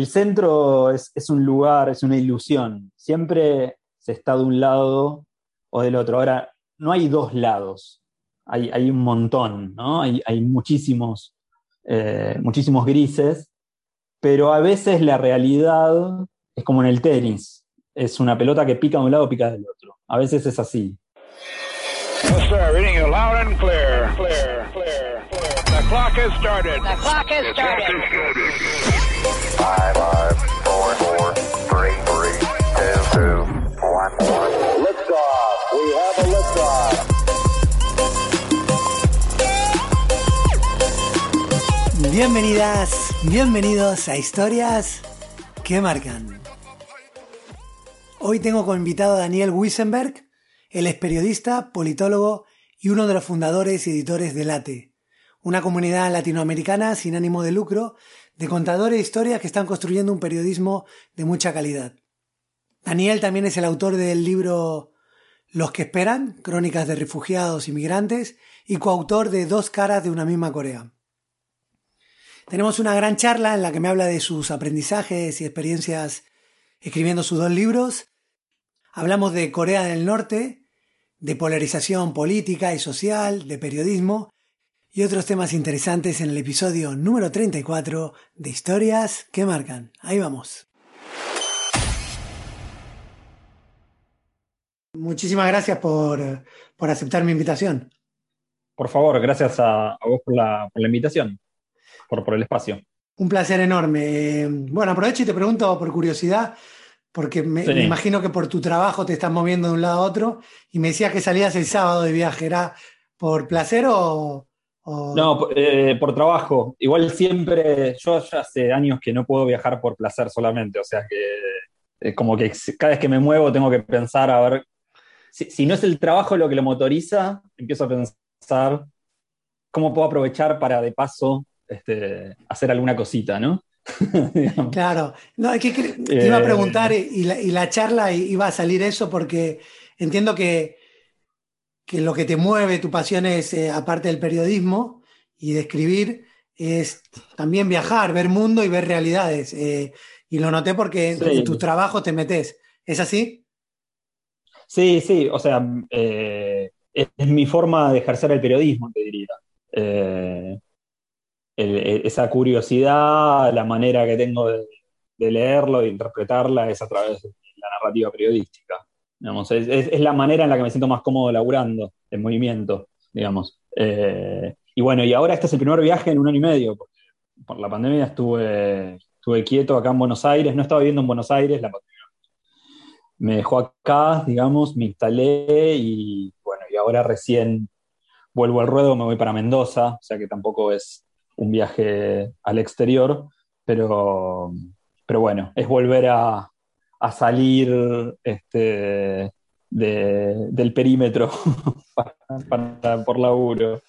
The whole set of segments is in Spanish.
el centro es, un lugar, es una ilusión. Siempre se está de un lado o del otro. Ahora, no hay dos lados, hay, un montón, ¿no? Hay, muchísimos, eh, muchísimos grises, pero a veces la realidad es como en el tenis, es una pelota que pica de un lado, pica del otro. A veces es así. Bienvenidas, bienvenidos a Historias que Marcan. Hoy tengo como invitado a Daniel Wissenberg, él es periodista, politólogo y uno de los fundadores y editores de LATE, una comunidad latinoamericana sin ánimo de lucro de contadores de historias que están construyendo un periodismo de mucha calidad. Daniel también es el autor del libro Los que esperan, crónicas de refugiados y migrantes, y coautor de Dos caras de una misma Corea. Tenemos una gran charla en la que me habla de sus aprendizajes y experiencias escribiendo sus dos libros. Hablamos de Corea del Norte, de polarización política y social, de periodismo y otros temas interesantes en el episodio número 34 de Historias que Marcan. Ahí vamos. Muchísimas gracias por, aceptar mi invitación. Por favor, gracias a, vos por la invitación por, el espacio. Un placer enorme. Bueno, aprovecho y te pregunto por curiosidad, porque me, imagino que por tu trabajo te estás moviendo de un lado a otro, y me decías que salías el sábado de viaje. ¿Era por placer o...? No, eh, por trabajo. Igual siempre, yo ya hace años que no puedo viajar por placer solamente, o sea que eh, como que cada vez que me muevo tengo que pensar, a ver, si, si no es el trabajo lo que lo motoriza, empiezo a pensar cómo puedo aprovechar para de paso este, hacer alguna cosita, ¿no? claro, no, es que te iba a preguntar eh, y la, charla iba a salir eso porque entiendo que, que lo que te mueve, tu pasión es, eh, aparte del periodismo y de escribir, es también viajar, ver mundo y ver realidades. Eh, y lo noté porque en tu trabajo te metes. ¿Es así? Sí, sí, o sea, es, mi forma de ejercer el periodismo, te diría. E, esa curiosidad, la manera que tengo de, leerlo e interpretarla es a través de la narrativa periodística. Es, la manera en la que me siento más cómodo laburando, en movimiento, digamos. Eh, y bueno, y ahora este es el primer viaje en un año y medio, por la pandemia estuve, estuve quieto acá en Buenos Aires, no estaba viviendo en Buenos Aires, la pandemia me dejó acá, digamos, me instalé y bueno, y ahora recién vuelvo al ruedo, me voy para Mendoza, o sea que tampoco es un viaje al exterior, pero, pero bueno, es volver a, salir este, del perímetro por laburo.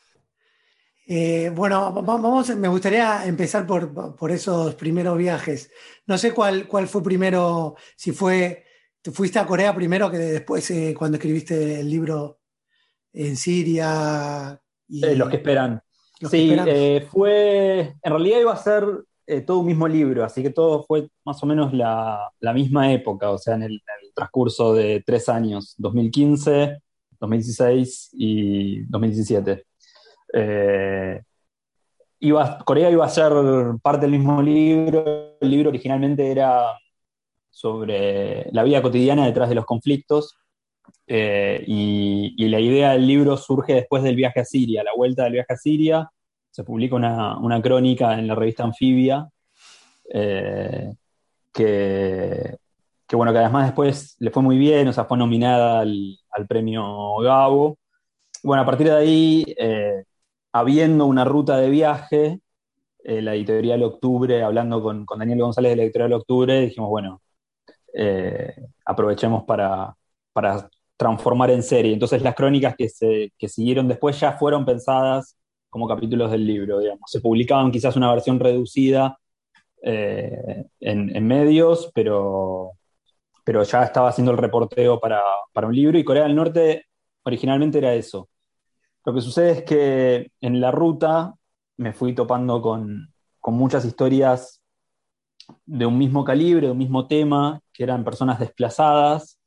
Eh, bueno, vamos, me gustaría empezar por, esos primeros viajes. No sé cuál, cuál fue primero, si fue, te fuiste a Corea primero que después eh, cuando escribiste el libro en Siria. Y... Eh, los que esperan sí, fue. En realidad iba a ser eh, todo un mismo libro, así que todo fue más o menos la, misma época, o sea, en el, transcurso de tres años: 2015, 2016 y 2017. Eh, Corea iba a ser parte del mismo libro. El libro originalmente era sobre la vida cotidiana detrás de los conflictos. Eh, y, la idea del libro surge después del viaje a Siria, la vuelta del viaje a Siria. Se publica una, crónica en la revista Anfibia, eh, que, bueno, que además después le fue muy bien, o sea, fue nominada al, premio Gabo. Bueno, a partir de ahí, eh, habiendo una ruta de viaje, la editorial Octubre, hablando con, Daniel González de la editorial Octubre, dijimos, bueno, aprovechemos para, para transformar en serie. Entonces las crónicas que, se, siguieron después ya fueron pensadas como capítulos del libro, digamos. Se publicaban quizás una versión reducida eh, en, medios, pero, pero ya estaba haciendo el reporteo para, un libro y Corea del Norte originalmente era eso. Lo que sucede es que en la ruta me fui topando con, muchas historias de un mismo calibre, de un mismo tema, que eran personas desplazadas,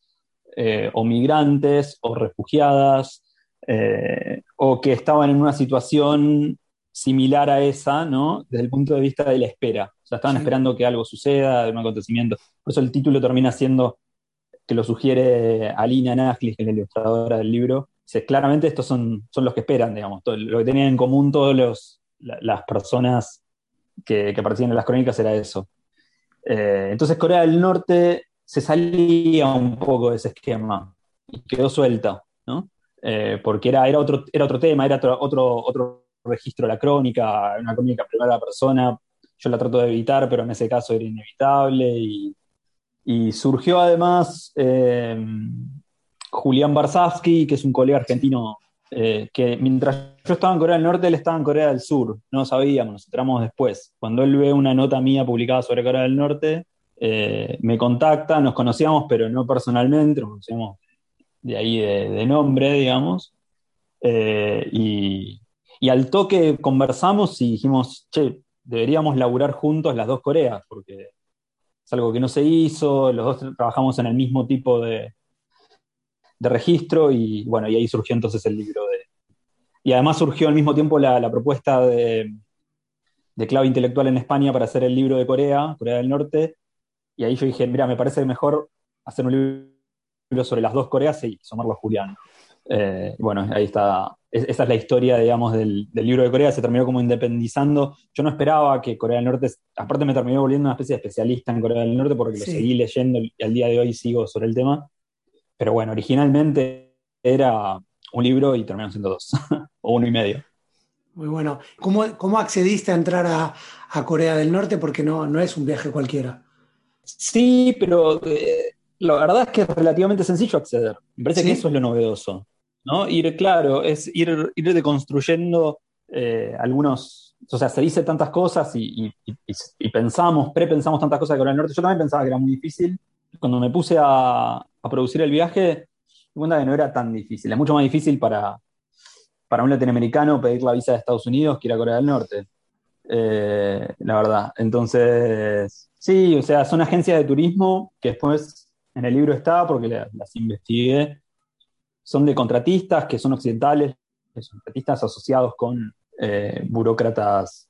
eh, o migrantes, o refugiadas, eh, o que estaban en una situación similar a esa, ¿no? Desde el punto de vista de la espera. O sea, estaban esperando que algo suceda, un acontecimiento. Por eso el título termina siendo, que lo sugiere Alina Naglis, que es la ilustradora del libro. Dice, claramente estos son, son los que esperan, digamos. lo que tenían en común todas las personas que, que, aparecían en las crónicas era eso. Eh, entonces Corea del Norte se salía un poco de ese esquema y quedó suelta, ¿no? Eh, porque era, era, otro, era otro tema, era otro, otro, otro registro de la crónica, una crónica primera persona, yo la trato de evitar, pero en ese caso era inevitable. Y, surgió además eh, Julián Barsavsky, que es un colega argentino, eh, que mientras yo estaba en Corea del Norte, él estaba en Corea del Sur, no lo sabíamos, nos enteramos después. Cuando él ve una nota mía publicada sobre Corea del Norte, me contacta, nos conocíamos, pero no personalmente, nos conocíamos de ahí de, nombre, digamos. y, y al toque conversamos y dijimos, che, deberíamos laburar juntos las dos Coreas, porque es algo que no se hizo, los dos trabajamos en el mismo tipo de, de registro y bueno, y ahí surgió entonces el libro de... Y además surgió al mismo tiempo la, propuesta de, de, clave intelectual en España para hacer el libro de Corea, Corea del Norte, y ahí yo dije, mira, me parece mejor hacer un libro sobre las dos Coreas y sumarlo a Julián. Eh, bueno, ahí está. esa es la historia, digamos, del, libro de Corea. Se terminó como independizando. Yo no esperaba que Corea del Norte, aparte me terminó volviendo una especie de especialista en Corea del Norte porque lo seguí leyendo y al día de hoy sigo sobre el tema. Pero bueno, originalmente era un libro y terminó siendo dos, o uno y medio. Muy bueno. ¿Cómo, cómo accediste a entrar a, Corea del Norte? Porque no, no es un viaje cualquiera. Sí, pero eh, la verdad es que es relativamente sencillo acceder. Me parece que eso es lo novedoso. ¿no? Ir, claro, es ir, ir deconstruyendo eh, algunos, o sea, se dice tantas cosas y, pensamos, prepensamos tantas cosas de Corea del Norte. Yo también pensaba que era muy difícil. Cuando me puse a, producir el viaje, me cuenta que no era tan difícil. Es mucho más difícil para, para un latinoamericano pedir la visa de Estados Unidos que ir a Corea del Norte. Eh, la verdad. Entonces, sí, o sea, son agencias de turismo que después en el libro está porque las investigué. Son de contratistas que son occidentales, contratistas asociados con eh, burócratas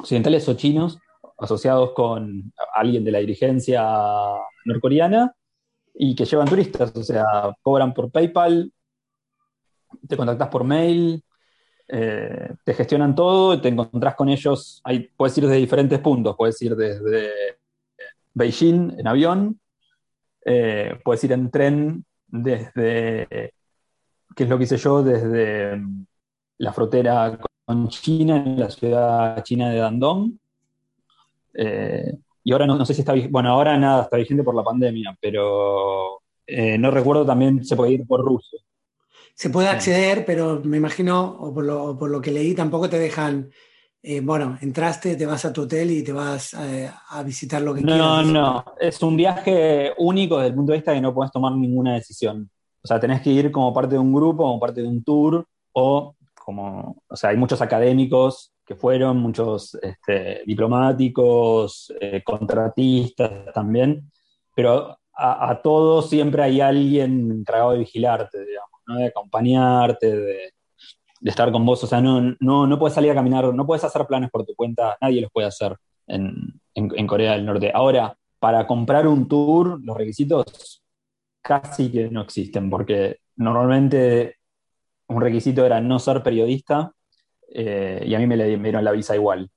occidentales o chinos, asociados con alguien de la dirigencia norcoreana y que llevan turistas, o sea, cobran por PayPal, te contactas por mail, eh, te gestionan todo, te encontrás con ellos, puedes ir desde diferentes puntos, puedes ir desde Beijing en avión, eh, puedes ir en tren desde que es lo que hice yo desde mm, la frontera con China, en la ciudad china de Dandong. Eh, y ahora no, sé si está bueno, ahora nada, está vigente por la pandemia, pero eh, no recuerdo también se puede ir por Rusia. Se puede acceder, pero me imagino, o por lo, que leí, tampoco te dejan, eh, bueno, entraste, te vas a tu hotel y te vas a visitar lo que quieras. No, no, es un viaje único desde el punto de vista que no puedes tomar ninguna decisión. O sea, tenés que ir como parte de un grupo, como parte de un tour, o como, o sea, hay muchos académicos que fueron, muchos este, diplomáticos, eh, contratistas también, pero a, todos siempre hay alguien encargado de vigilarte, digamos, de acompañarte, de, estar con vos. O sea, no, no, no puedes salir a caminar, no puedes hacer planes por tu cuenta, nadie los puede hacer en, en Corea del Norte. Ahora, para comprar un tour, los requisitos casi que no existen, porque normalmente un requisito era no ser periodista eh, y a mí me, le, dieron la visa igual.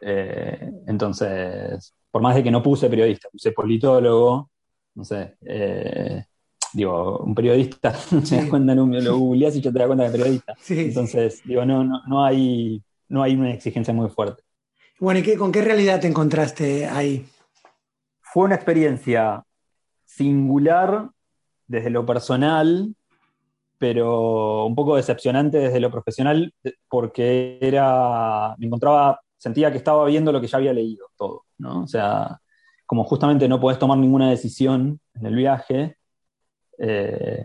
Eh, entonces, por más de que no puse periodista, puse politólogo, no sé, eh, digo, un periodista, se das cuenta, lo googleás y ya te das cuenta que es periodista. Entonces, digo, no, no, no, hay, no hay una exigencia muy fuerte. Bueno, ¿y con qué realidad te encontraste ahí? Fue una experiencia singular desde lo personal, pero un poco decepcionante desde lo profesional, porque era, me encontraba, sentía que estaba viendo lo que ya había leído todo, ¿no? O sea, como justamente no podés tomar ninguna decisión en el viaje, eh,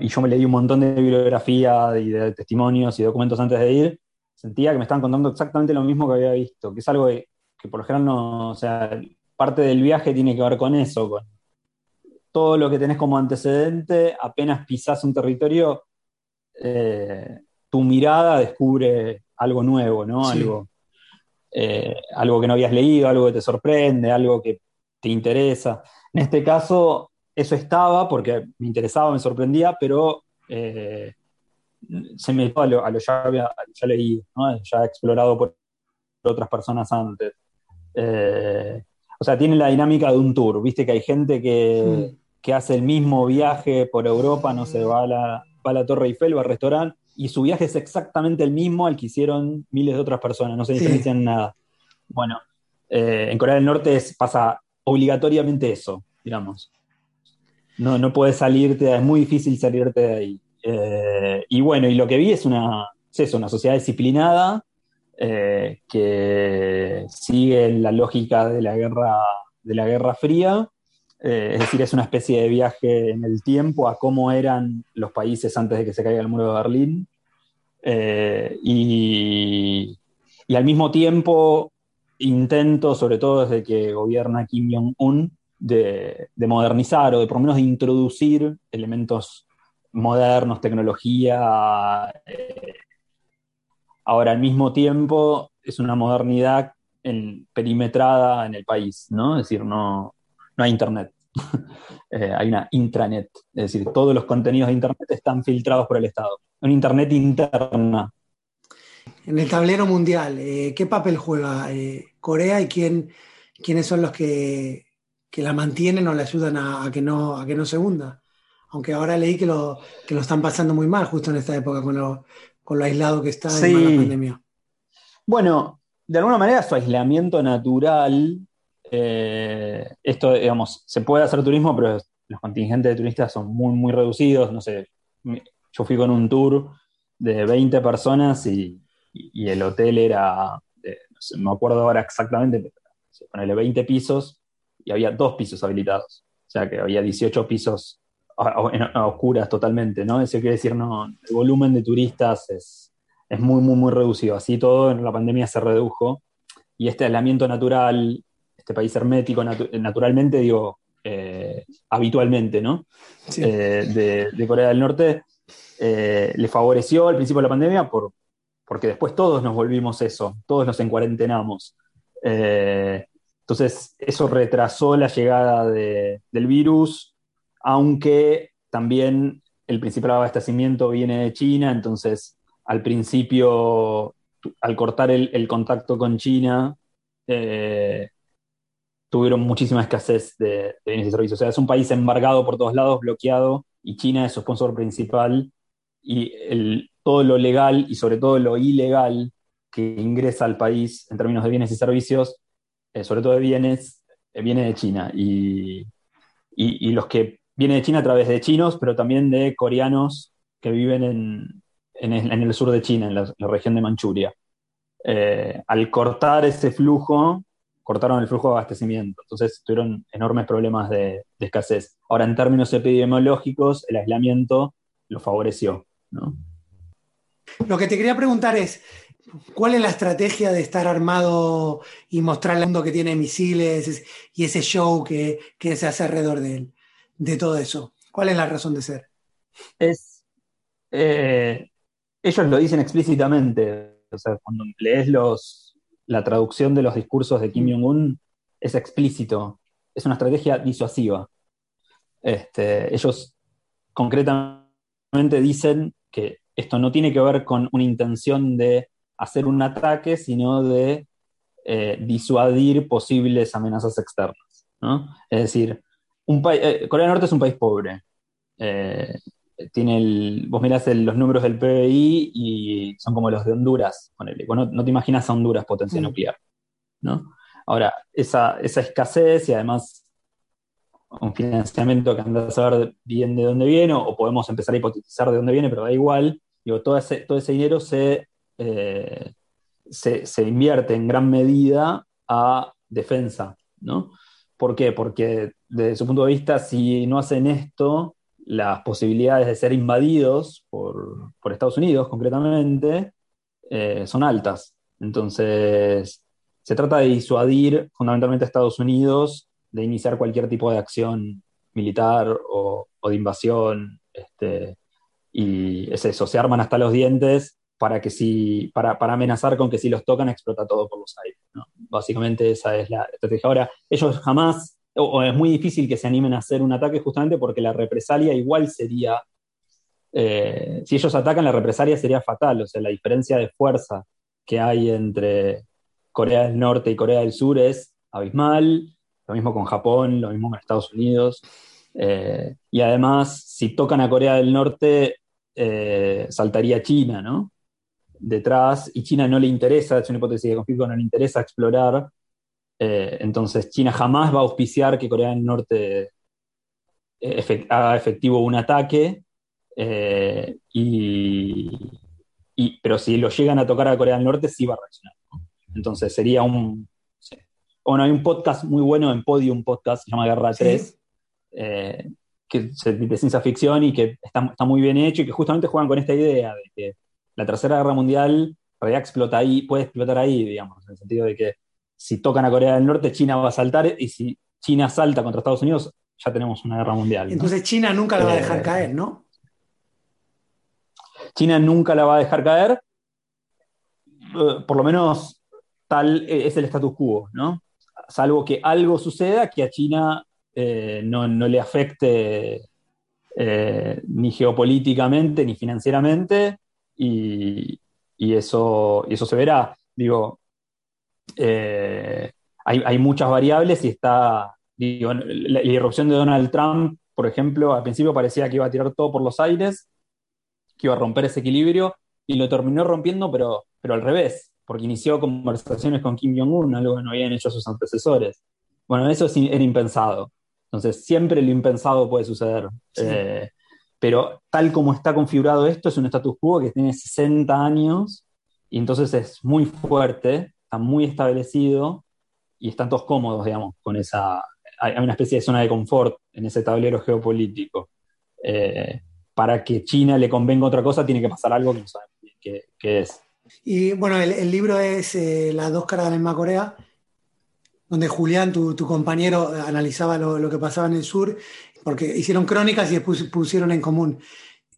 y yo me leí un montón de bibliografía y de testimonios y documentos antes de ir, sentía que me estaban contando exactamente lo mismo que había visto, que es algo que, por lo general no, o sea, parte del viaje tiene que ver con eso, con todo lo que tenés como antecedente, apenas pisás un territorio, eh, tu mirada descubre algo nuevo, ¿no? Algo, eh, algo que no habías leído, algo que te sorprende, algo que te interesa. En este caso, eso estaba porque me interesaba, me sorprendía, pero eh, se me a lo, a lo ya, había, ya ¿no? ya explorado por otras personas antes. o sea, tiene la dinámica de un tour, viste que hay gente que, que hace el mismo viaje por Europa, no sé, va a la, va la Torre Eiffel, va al restaurante, y su viaje es exactamente el mismo al que hicieron miles de otras personas, no se diferencian nada. Bueno, eh, en Corea del Norte pasa obligatoriamente eso, digamos. No, no puedes salirte, es muy difícil salirte de ahí. Eh, y bueno, y lo que vi es una, es una sociedad disciplinada eh, que sigue la lógica de la guerra, de la Guerra Fría eh, es decir, es una especie de viaje en el tiempo a cómo eran los países antes de que se caiga el muro de Berlín. Eh, y, al mismo tiempo intento, sobre todo desde que gobierna Kim Jong-un, de, modernizar o de por lo menos de introducir elementos modernos, tecnología. Eh, ahora, al mismo tiempo, es una modernidad perimetrada en el país, ¿no? Es decir, no, no hay Internet. Eh, hay una intranet, es decir, todos los contenidos de Internet están filtrados por el Estado. Una Internet interna. En el tablero mundial, eh, ¿qué papel juega Corea y quién, quiénes son los que, la mantienen o le ayudan a, que no, a que no se hunda? Aunque ahora leí que lo, que lo están pasando muy mal justo en esta época con lo, con lo aislado que está en la pandemia. Bueno, de alguna manera su aislamiento natural eh, esto, digamos, se puede hacer turismo, pero los contingentes de turistas son muy, muy reducidos. No sé, yo fui con un tour de 20 personas y, el hotel era, no, sé, me acuerdo ahora exactamente, ponerle 20 pisos y había dos pisos habilitados. O sea que había 18 pisos a, oscuras totalmente, ¿no? Eso quiere decir, no, el volumen de turistas es, es muy, muy, muy reducido. Así todo en la pandemia se redujo y este aislamiento natural este país hermético naturalmente, digo, eh, habitualmente, ¿no? Eh, de, Corea del Norte, eh, le favoreció al principio de la pandemia por, porque después todos nos volvimos eso, todos nos encuarentenamos. Entonces, eso retrasó la llegada del virus, aunque también el principal abastecimiento viene de China, entonces al principio, al cortar el, contacto con China, tuvieron muchísima escasez de, bienes y servicios. O sea, es un país embargado por todos lados, bloqueado, y China es su sponsor principal, y todo lo legal y sobre todo lo ilegal que ingresa al país en términos de bienes y servicios, eh, sobre todo de bienes, eh, viene de China. Y, los que vienen de China a través de chinos, pero también de coreanos que viven en, el, sur de China, en la, región de Manchuria. Eh, al cortar ese flujo, cortaron el flujo de abastecimiento, entonces tuvieron enormes problemas de, escasez. Ahora, en términos epidemiológicos, el aislamiento lo favoreció. Lo que te quería preguntar es, ¿cuál es la estrategia de estar armado y mostrar al mundo que tiene misiles y ese show que, se hace alrededor de él, de todo eso? ¿Cuál es la razón de ser? Es, eh, ellos lo dicen explícitamente, o sea, cuando lees los, la traducción de los discursos de Kim Jong-un es explícito, es una estrategia disuasiva. Este, ellos concretamente dicen que esto no tiene que ver con una intención de hacer un ataque, sino de eh, disuadir posibles amenazas externas. Es decir, un eh, Corea del Norte es un país pobre. Eh, tiene el, vos mirás los números del PBI y son como los de Honduras, no, te imaginas a Honduras potencia mm. nuclear, ¿no? Ahora, esa, escasez y además un financiamiento que anda a saber bien de dónde viene, o, podemos empezar a hipotetizar de dónde viene, pero da igual, digo, todo ese, todo ese dinero eh, se, invierte en gran medida a defensa, ¿no? ¿Por qué? Porque desde su punto de vista, si no hacen esto, las posibilidades de ser invadidos por, Estados Unidos concretamente eh, son altas. Entonces, se trata de disuadir fundamentalmente a Estados Unidos de iniciar cualquier tipo de acción militar o, de invasión. Este, y es eso, se arman hasta los dientes para, que si, para, amenazar con que si los tocan explota todo por los aires. Básicamente esa es la estrategia. Ahora, ellos jamás, o, es muy difícil que se animen a hacer un ataque justamente porque la represalia igual sería, eh, si ellos atacan, la represalia sería fatal, o sea, la diferencia de fuerza que hay entre Corea del Norte y Corea del Sur es abismal, lo mismo con Japón, lo mismo con Estados Unidos. Eh, y además, si tocan a Corea del Norte, eh, saltaría China, ¿no? Detrás, y China no le interesa, es una hipótesis de conflicto, no le interesa explorar. Eh, entonces, China jamás va a auspiciar que Corea del Norte haga efectivo un ataque. Y, pero si lo llegan a tocar a Corea del Norte, sí va a reaccionar. Entonces sería un... Bueno, hay un podcast muy bueno en Podium Podcast, se llama Guerra 3, eh, que es de ciencia ficción y que está, muy bien hecho y que justamente juegan con esta idea de que la Tercera Guerra Mundial realidad explota ahí, puede explotar ahí, digamos, en el sentido de que si tocan a Corea del Norte, China va a saltar y si China salta contra Estados Unidos, ya tenemos una guerra mundial. Entonces China nunca la va a dejar eh, caer, ¿no? China nunca la va a dejar caer, eh, por lo menos tal eh, es el status quo, ¿no? Salvo que algo suceda que a China eh, no, le afecte eh, ni geopolíticamente ni financieramente y, eso, eso se verá. Digo, hay, muchas variables y está, digo, la, irrupción de Donald Trump, por ejemplo, al principio parecía que iba a tirar todo por los aires, que iba a romper ese equilibrio y lo terminó rompiendo, pero, pero al revés porque inició conversaciones con Kim Jong-un, algo que no habían hecho sus antecesores. Bueno, eso era impensado. Entonces, siempre lo impensado puede suceder. Eh, pero tal como está configurado esto, es un status quo que tiene 60 años y entonces es muy fuerte, está muy establecido y están todos cómodos, digamos, con esa... Hay una especie de zona de confort en ese tablero geopolítico. Eh, para que China le convenga otra cosa, tiene que pasar algo que no sabemos qué es. Y bueno, el, libro es eh, Las dos caras de la misma Corea, donde Julián, tu, compañero, analizaba lo, que pasaba en el sur, porque hicieron crónicas y después pusieron en común.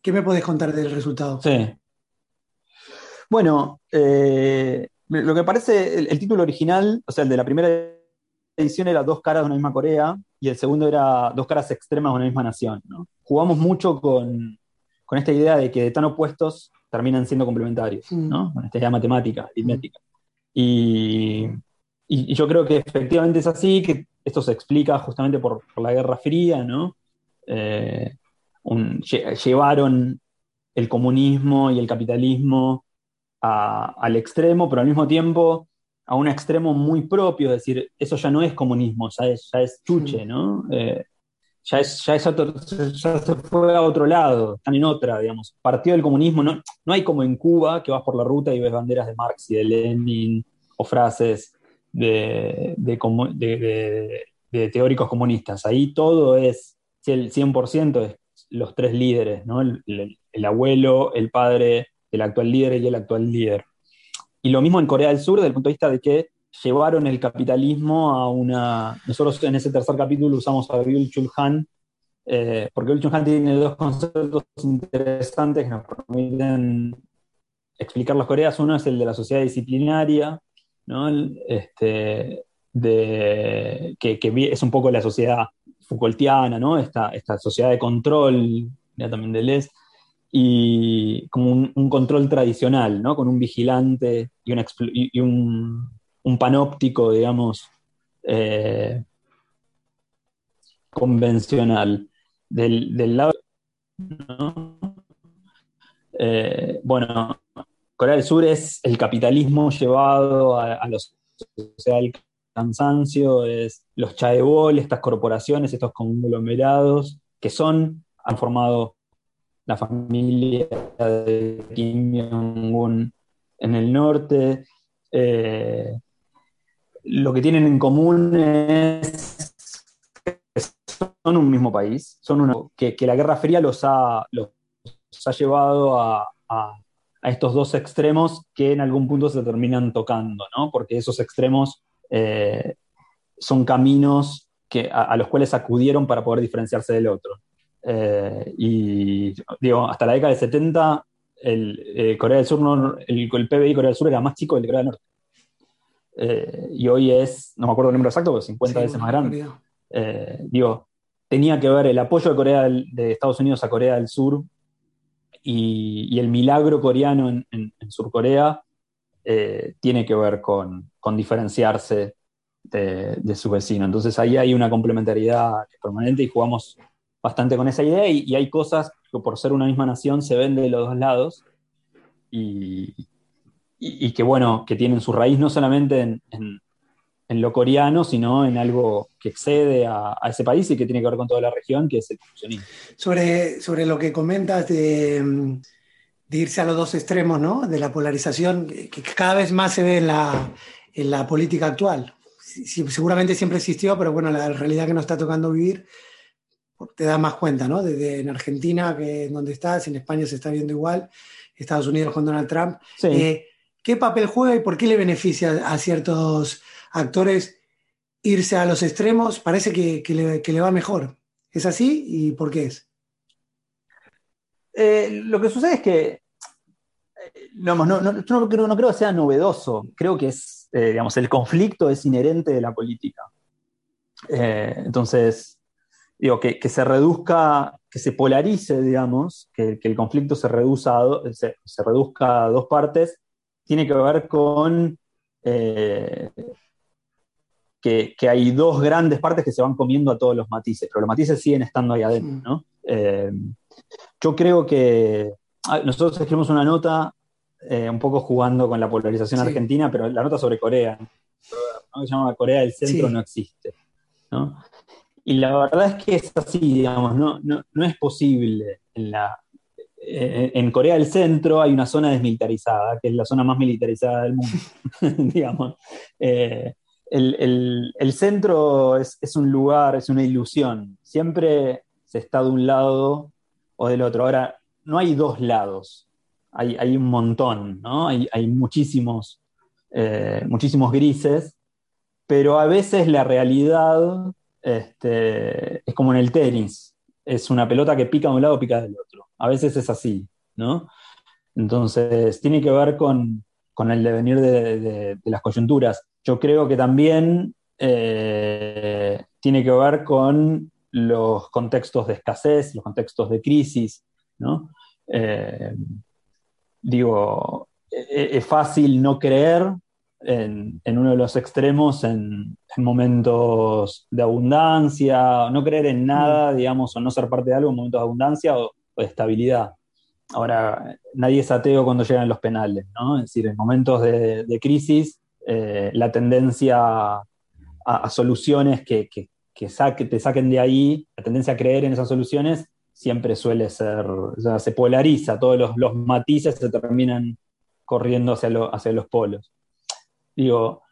¿Qué me puedes contar del resultado? Sí. Bueno, eh, lo que parece, el, título original, o sea, el de la primera edición era Dos caras de una misma Corea y el segundo era Dos caras extremas de una misma nación. Jugamos mucho con, con esta idea de que de tan opuestos terminan siendo complementarios, mm. ¿no? Con esta idea matemática, aritmética. Y, yo creo que efectivamente es así, que esto se explica justamente por, la Guerra Fría, ¿no? Eh, llevaron el comunismo y el capitalismo al extremo, pero al mismo tiempo a un extremo muy propio, es decir, eso ya no es comunismo, ya es, ya es chuche, ¿no? Eh, ya, es, ya, se fue a otro lado, están en otra, digamos. Partido del comunismo, no, no hay como en Cuba que vas por la ruta y ves banderas de Marx y de Lenin o frases de, teóricos comunistas. Ahí todo es, el 100% es los tres líderes, ¿no? El, el, abuelo, el padre del actual líder y el actual líder. Y lo mismo en Corea del Sur, desde el punto de vista de que llevaron el capitalismo a una... Nosotros en ese tercer capítulo usamos a Byul Chul Han, eh, porque Byul Chul Han tiene dos conceptos interesantes que nos permiten explicar las Coreas. Uno es el de la sociedad disciplinaria, ¿no? este, de, que, es un poco la sociedad Foucaultiana, ¿no? esta, esta sociedad de control, también y como un, control tradicional, ¿no? con un vigilante y, un un panóptico, digamos, eh, convencional. Del, lado, eh, bueno, Corea del Sur es el capitalismo llevado a, los, sea, el cansancio, es los chaebol, estas corporaciones, estos conglomerados, que son, han formado la familia de Kim Jong-un en el norte, eh, lo que tienen en común es que son un mismo país, son uno, que, la Guerra Fría los ha, los ha llevado a estos dos extremos que en algún punto se terminan tocando, ¿no? Porque esos extremos eh, son caminos que, a, los cuales acudieron para poder diferenciarse del otro. Eh, y digo, hasta la década del 70, el, eh, Corea del Sur el, PBI de Corea del Sur era más chico que el de Corea del Norte. y hoy es, no me acuerdo el número exacto, pero 50 veces más grande. digo, tenía que ver el apoyo de, Corea de Estados Unidos a Corea del Sur y, el milagro coreano en, Sur Corea eh, tiene que ver con, diferenciarse de, su vecino. Entonces ahí hay una complementariedad permanente y jugamos bastante con esa idea y, hay cosas que por ser una misma nación se ven de los dos lados y, que bueno, que tienen su raíz no solamente en, en lo coreano, sino en algo que excede a, ese país y que tiene que ver con toda la región, que es el confucianismo. Sobre, sobre lo que comentas de, irse a los dos extremos, ¿no? De la polarización, que cada vez más se ve en la, en la política actual. seguramente siempre existió, pero bueno, la realidad que nos está tocando vivir te da más cuenta, ¿no? Desde en Argentina, que es donde estás, en España se está viendo igual, Estados Unidos con Donald Trump. Eh, ¿Qué papel juega y por qué le beneficia a ciertos actores irse a los extremos, parece que, le, va mejor. ¿Es así? ¿Y por qué es? Eh, lo que sucede es que, eh, no, yo no creo, que sea novedoso, creo que es, eh, digamos, el conflicto es inherente de la política. entonces, digo, que, se reduzca, que se polarice, digamos, que, el conflicto se, reduzca a se, reduzca a dos partes, tiene que ver con que, hay dos grandes partes que se van comiendo a todos los matices, pero los matices siguen estando ahí adentro, ¿no? Eh, yo creo que ah, nosotros escribimos una nota eh, un poco jugando con la polarización argentina, pero la nota sobre Corea, ¿no? que se llama Corea del Centro no existe, ¿no? Y la verdad es que es así, digamos, no, no, es posible en la, eh, en Corea del Centro hay una zona desmilitarizada, que es la zona más militarizada del mundo, digamos el, centro es, un lugar, es una ilusión. Siempre se está de un lado o del otro. Ahora, no hay dos lados, hay, un montón, ¿no? Hay, muchísimos, eh, muchísimos grises, pero a veces la realidad este, es como en el tenis. Es una pelota que pica de un lado, pica del otro. A veces es así, ¿no? Entonces, tiene que ver con, el devenir de las coyunturas yo creo que también eh, tiene que ver con los contextos de escasez, los contextos de crisis, ¿no? Eh, digo, e, e, es fácil no creer en, uno de los extremos en, momentos de abundancia, no creer en nada, mm. digamos, o no ser parte de algo en momentos de abundancia o, de estabilidad. Ahora, nadie es ateo cuando llegan los penales, ¿no? Es decir, en momentos de crisis eh, la tendencia a, soluciones que, te saquen de ahí, la tendencia a creer en esas soluciones, siempre suele ser, o sea, se polariza, todos los, matices se terminan corriendo hacia los polos. Digo,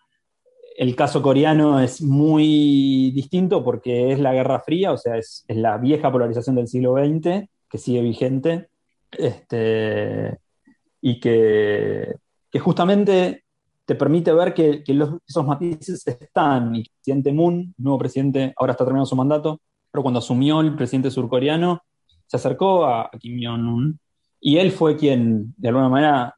el caso coreano es muy distinto porque es la Guerra Fría, o sea, es, la vieja polarización del siglo XX que sigue vigente, este, y que, que justamente te permite ver que, esos matices están. Y el presidente Moon, nuevo presidente, ahora está terminando su mandato, pero cuando asumió el presidente surcoreano, se acercó a, Kim Jong-un y él fue quien, de alguna manera,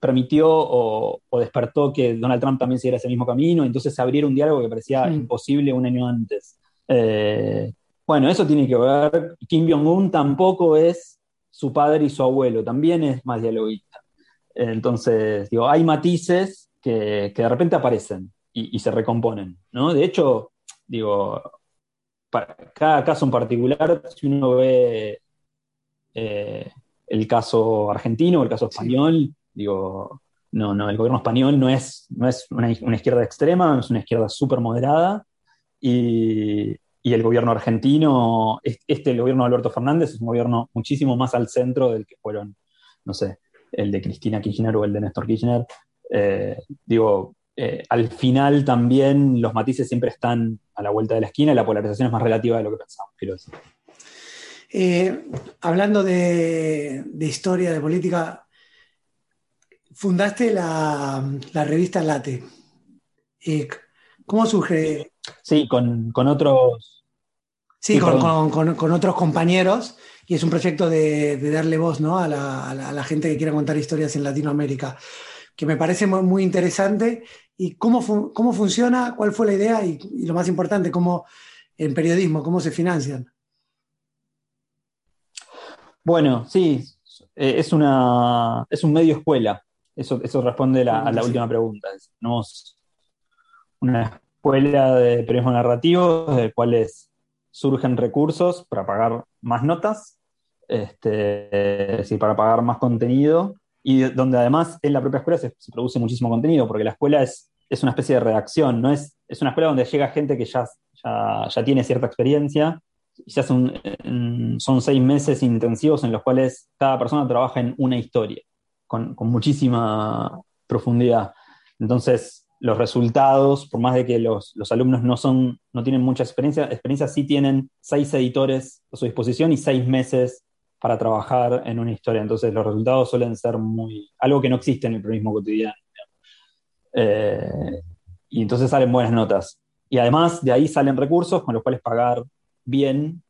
permitió o, despertó que Donald Trump también siguiera ese mismo camino, entonces se abriera un diálogo que parecía imposible un año antes. Eh, bueno, eso tiene que ver, Kim Jong-un tampoco es su padre y su abuelo, también es más dialoguista. Entonces, digo, hay matices que, de repente aparecen y, se recomponen, ¿no? De hecho, digo, para cada caso en particular, si uno ve eh, el caso argentino o el caso español, digo, no, no, el gobierno español no es, no es una, izquierda extrema, es una izquierda súper moderada, y, el gobierno argentino, este, el gobierno de Alberto Fernández, es un gobierno muchísimo más al centro del que fueron, no sé, el de Cristina Kirchner o el de Néstor Kirchner, eh, digo, eh, al final también los matices siempre están a la vuelta de la esquina y la polarización es más relativa de lo que pensamos, quiero decir. Eh, hablando de, historia, de política, fundaste la, revista Late. ¿Cómo surge? Sí, con, otros. Sí, con, otros compañeros. Y es un proyecto de, darle voz ¿no? a, la, gente que quiera contar historias en Latinoamérica, que me parece muy, interesante. ¿Y cómo, cómo funciona? ¿Cuál fue la idea? Y, y, lo más importante, ¿cómo en periodismo, cómo se financian? Bueno, sí, eh, es, una, es un medio escuela. Eso, eso responde a la última pregunta. Tenemos una escuela de periodismo narrativo, de cuales surgen recursos para pagar más notas, este, para pagar más contenido, y donde además en la propia escuela se, produce muchísimo contenido, porque la escuela es, es, una especie de redacción, ¿no? Es, es una escuela donde llega gente que ya, ya, ya tiene cierta experiencia ya son, son seis meses intensivos en los cuales cada persona trabaja en una historia, con, muchísima profundidad. Entonces, los resultados, por más de que los, alumnos no, son, no tienen mucha experiencia, experiencia sí tienen seis editores a su disposición y seis meses para trabajar en una historia. Entonces, los resultados suelen ser muy. algo que no existe en el periodismo cotidiano. Eh, y entonces salen buenas notas. Y además de ahí salen recursos con los cuales pagar bien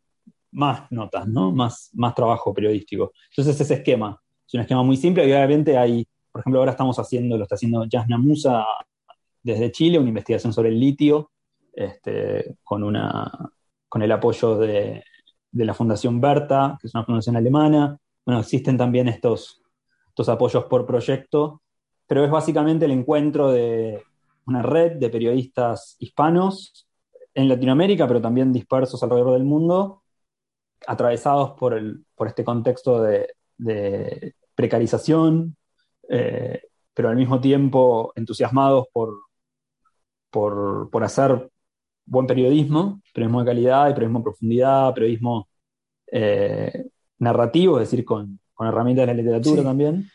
más notas, ¿no? Más, más trabajo periodístico. Entonces ese esquema es un esquema muy simple y obviamente hay, por ejemplo, ahora estamos haciendo, lo está haciendo Jasna Musa desde Chile, una investigación sobre el litio, este, con, una, con el apoyo de, de, la Fundación Berta, que es una fundación alemana. Bueno, existen también estos, estos apoyos por proyecto, pero es básicamente el encuentro de una red de periodistas hispanos en Latinoamérica, pero también dispersos alrededor del mundo, atravesados por, el, por este contexto de, precarización, eh, pero al mismo tiempo entusiasmados por, por, hacer buen periodismo, periodismo de calidad, periodismo de profundidad, periodismo eh, narrativo, es decir, con, herramientas de la literatura también.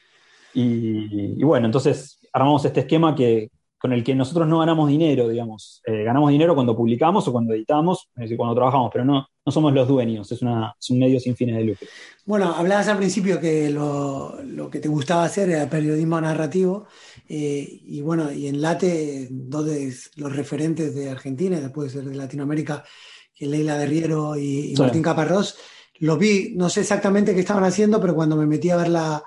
y, bueno, entonces armamos este esquema que, con el que nosotros no ganamos dinero, digamos. Eh, ganamos dinero cuando publicamos o cuando editamos, es decir, cuando trabajamos, pero no, no somos los dueños, es, una, un medio sin fines de lucro. Bueno, hablabas al principio que lo, que te gustaba hacer era periodismo narrativo, eh, y bueno, y en Late, dos de los referentes de Argentina, después de Latinoamérica, que Leila Derriero y, Martín Caparrós, lo vi, no sé exactamente qué estaban haciendo, pero cuando me metí a ver la,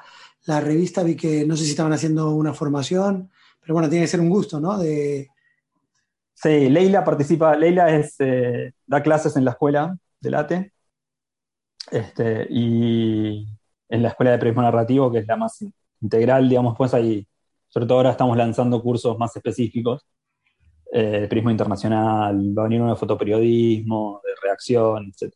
la revista vi que no sé si estaban haciendo una formación pero bueno, tiene que ser un gusto, ¿no? De... Sí, Leila participa, Leila es, eh, da clases en la escuela de Late este, y en la escuela de periodismo narrativo, que es la más integral, digamos, pues ahí, sobre todo ahora estamos lanzando cursos más específicos, eh, de internacional, va a venir uno de fotoperiodismo, de reacción, etc.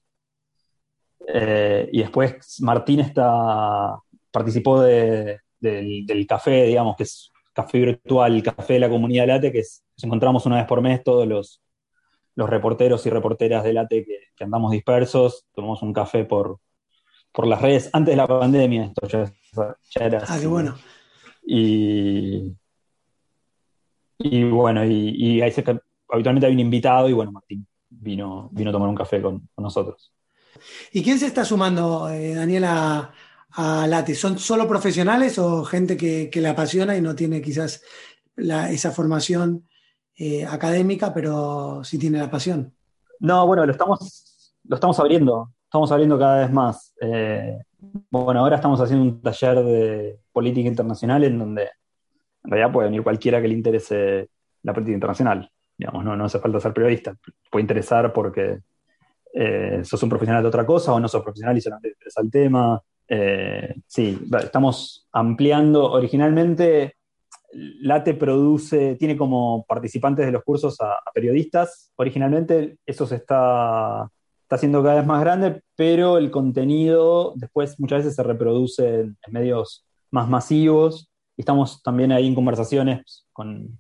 Eh, y después Martín está, participó del, del, café, digamos, que es café virtual, café de la comunidad Late, que nos encontramos una vez por mes todos los, los reporteros y reporteras de Late que, andamos dispersos, tomamos un café por, por las redes antes de la pandemia, esto ya, era Ah, qué bueno. Y, y bueno, y, ahí habitualmente hay un invitado y bueno, Martín vino, vino a tomar un café con, nosotros. ¿Y quién se está sumando, eh, Daniela, a Late? ¿Son solo profesionales o gente que, le apasiona y no tiene quizás esa formación eh, académica, pero sí tiene la pasión? No, bueno, lo estamos, lo estamos abriendo, estamos abriendo cada vez más. Eh, bueno, ahora estamos haciendo un taller de política internacional en donde en realidad puede venir cualquiera que le interese la política internacional. Digamos, no, no hace falta ser periodista, puede interesar porque eh, sos un profesional de otra cosa o no sos profesional y solamente te interesa el tema. Sí, estamos ampliando. Originalmente, Late produce, tiene como participantes de los cursos a, periodistas. Originalmente eso se está, está haciendo cada vez más grande, pero el contenido después muchas veces se reproduce en, medios más masivos. Estamos también ahí en conversaciones con,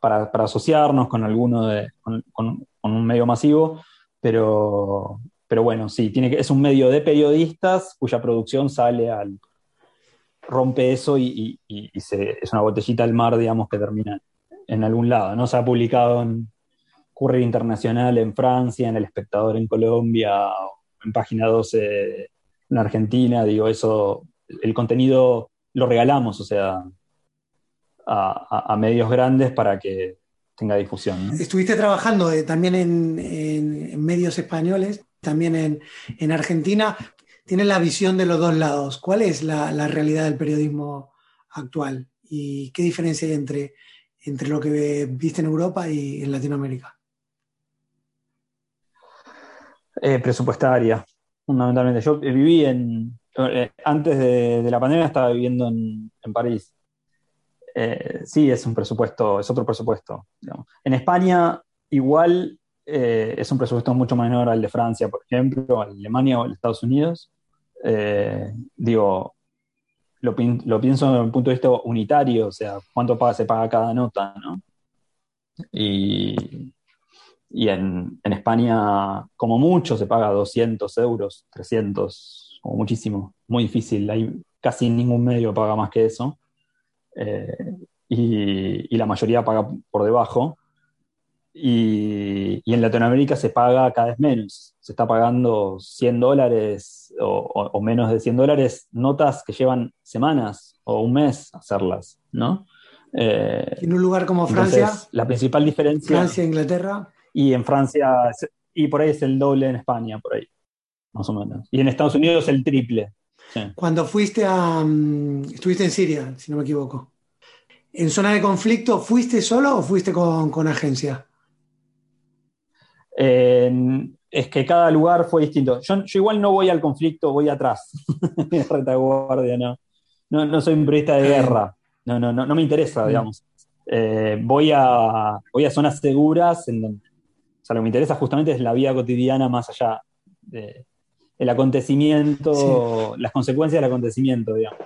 para, asociarnos con alguno de, con un medio masivo, pero pero bueno, sí, tiene que, es un medio de periodistas cuya producción sale al. Rompe eso y, es una botellita al mar, digamos, que termina en algún lado. ¿no? Se ha publicado en Courier Internacional en Francia, en El Espectador en Colombia, en Página 12 en Argentina. Digo, eso, el contenido lo regalamos, o sea, a, medios grandes para que tenga difusión. Estuviste trabajando eh, también en, medios españoles, también en, Argentina. Tienes la visión de los dos lados. ¿Cuál es la, realidad del periodismo actual? ¿Y qué diferencia hay entre, entre lo que viste en Europa y en Latinoamérica? Eh, presupuestaria, fundamentalmente. Yo viví en, eh, antes de, la pandemia estaba viviendo en, París. Eh, sí, es un presupuesto, es otro presupuesto. En España, igual es un presupuesto mucho menor al de Francia, por ejemplo, Alemania o Estados Unidos. Digo, lo, pienso desde un punto de vista unitario, o sea, cuánto paga, se paga cada nota, ¿no? Y, y en, en, España, como mucho, se paga 200 euros, 300, como muchísimo. Muy difícil, hay casi ningún medio paga más que eso. Eh, y, y, la mayoría paga por debajo. Y, y, en Latinoamérica se paga cada vez menos. Se está pagando 100 dólares o, o, menos de 100 dólares notas que llevan semanas o un mes hacerlas, ¿no? Eh, en un lugar como Francia. la principal diferencia. Francia, Inglaterra y en Francia, y por ahí es el doble en España, por ahí, más o menos. Y en Estados Unidos el triple. Cuando fuiste a... Mm, estuviste en Siria, si no me equivoco. ¿En zona de conflicto fuiste solo o fuiste con, agencia? Es que cada lugar fue distinto. Yo, igual no voy al conflicto, voy atrás, retaguardia, no. no. No soy un periodista de guerra, no, no, no, no me interesa, mm. digamos. Eh, voy, a, voy a zonas seguras en donde sea, lo que me interesa justamente es la vida cotidiana más allá del acontecimiento, las consecuencias del acontecimiento, digamos.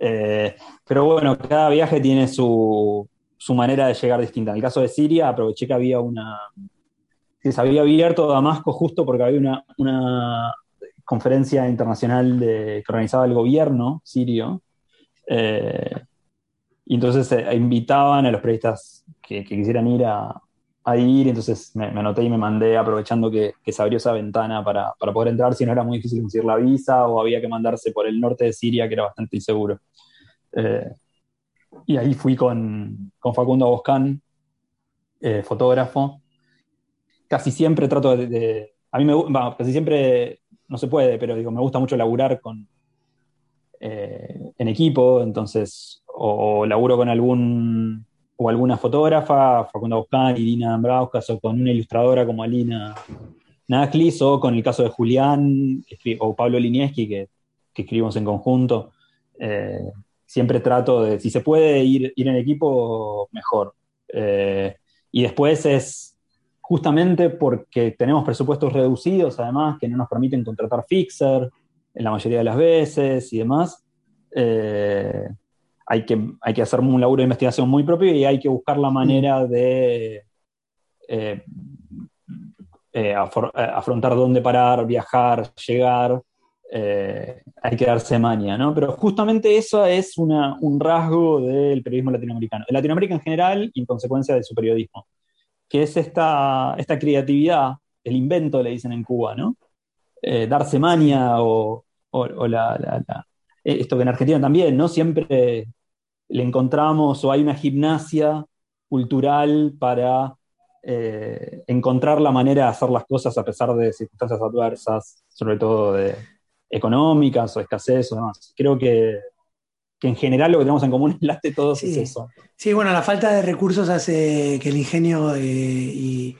Eh, pero bueno, cada viaje tiene su, manera de llegar distinta. En el caso de Siria, aproveché que había una. Se había abierto Damasco justo porque había una, conferencia internacional que organizaba el gobierno sirio. Eh, y entonces eh, invitaban a los periodistas que quisieran ir a, ir, entonces me, anoté y me mandé aprovechando que, se abrió esa ventana para, poder entrar, si no era muy difícil conseguir la visa o había que mandarse por el norte de Siria, que era bastante inseguro. Eh, y ahí fui con, Facundo Boscán, fotógrafo. Casi siempre trato de, a mí me gusta, casi siempre no se puede, pero digo, me gusta mucho laburar con, eh, en equipo, entonces, o laburo con algún o alguna fotógrafa, Facundo Buscán, Irina Ambrauskas, o con una ilustradora como Alina Naklis, o con el caso de Julián o Pablo Linieski, que, escribimos en conjunto. Eh, siempre trato de, si se puede ir, ir en equipo, mejor. Eh, y después es justamente porque tenemos presupuestos reducidos, además, que no nos permiten contratar fixer en la mayoría de las veces y demás. Eh, hay que, hay que hacer un laburo de investigación muy propio y hay que buscar la manera de eh, eh, afrontar dónde parar, viajar, llegar. Hay que darse maña, ¿no? Pero justamente eso es un rasgo del periodismo latinoamericano, de Latinoamérica en general y en consecuencia de su periodismo, que es esta, esta creatividad, el invento, le dicen en Cuba, ¿no? darse maña o, la eh, esto que en Argentina también, ¿no? Siempre le encontramos o hay una gimnasia cultural para eh, encontrar la manera de hacer las cosas a pesar de circunstancias adversas, sobre todo de económicas o escasez o demás. Creo que, en general lo que tenemos en común late todos es eso. Sí, bueno, la falta de recursos hace que el ingenio eh, y,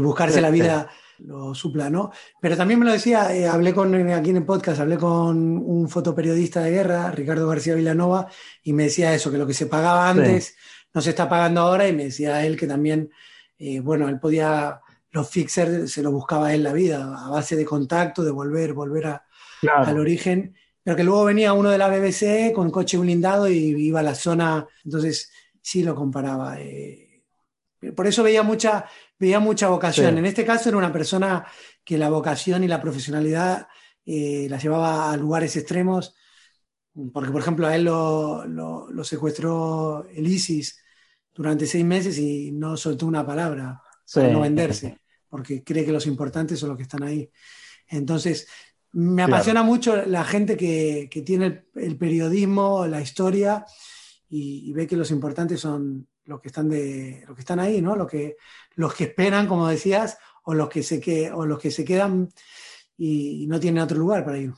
buscarse la vida lo supla, ¿no? Pero también me lo decía, eh, hablé con, aquí en el podcast, hablé con un fotoperiodista de guerra, Ricardo García Villanova, y me decía eso, que lo que se pagaba antes no se está pagando ahora, y me decía él que también, eh, bueno, él podía, los fixers se lo buscaba él la vida, a base de contacto, de volver, volver a, al origen, pero que luego venía uno de la BBC con coche blindado y iba a la zona, entonces sí lo comparaba. Eh, por eso veía mucha, veía mucha vocación. En este caso era una persona que la vocación y la profesionalidad eh, la llevaba a lugares extremos, porque por ejemplo a él lo, lo, secuestró el ISIS durante seis meses y no soltó una palabra para no venderse, porque cree que los importantes son los que están ahí. Entonces, me apasiona mucho la gente que, que tiene el, periodismo, la historia y, ve que los importantes son los que están de los que están ahí, ¿no? Los que los que esperan, como decías, o los que se que, o los que se quedan y, no tienen otro lugar para ir.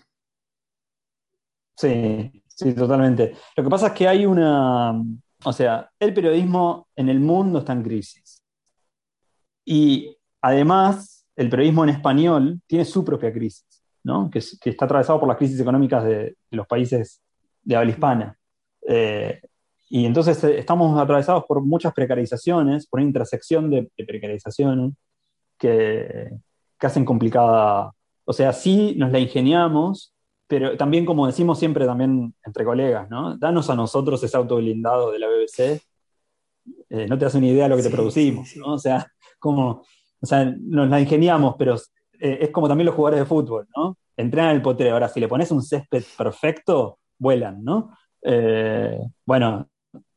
Sí, sí, totalmente. Lo que pasa es que hay una, o sea, el periodismo en el mundo está en crisis. Y además, el periodismo en español tiene su propia crisis, ¿no? que, está atravesado por las crisis económicas de, los países de habla hispana. Eh, y entonces eh, estamos atravesados por muchas precarizaciones, por una intersección de, precarizaciones que, hacen complicada. O sea, sí nos la ingeniamos, pero también, como decimos siempre también entre colegas, ¿no? Danos a nosotros ese auto blindado de la BBC. Eh, no te das una idea de lo que te producimos, ¿no? O sea, como, o sea, nos la ingeniamos, pero eh, es como también los jugadores de fútbol, ¿no? Entrenan el potrero. Ahora, si le pones un césped perfecto, vuelan, ¿no? bueno,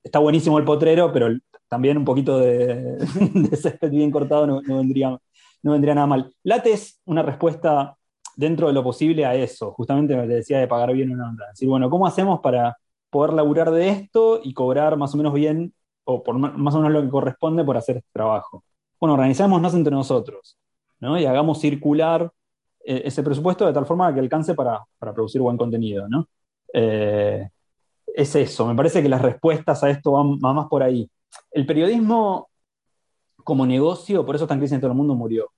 está buenísimo el potrero, pero también un poquito de, césped bien cortado no, vendría, no vendría nada mal. Late es una respuesta dentro de lo posible a eso, justamente me decía de pagar bien una onda. Decir, bueno, ¿cómo hacemos para poder laburar de esto y cobrar más o menos bien, o por más o menos lo que corresponde por hacer este trabajo? Bueno, organizémonos entre nosotros, ¿no? Y hagamos circular eh, ese presupuesto de tal forma que alcance para, producir buen contenido, ¿no? Eh, es eso, me parece que las respuestas a esto van, más por ahí. El periodismo como negocio, por eso está en crisis en todo el mundo, murió.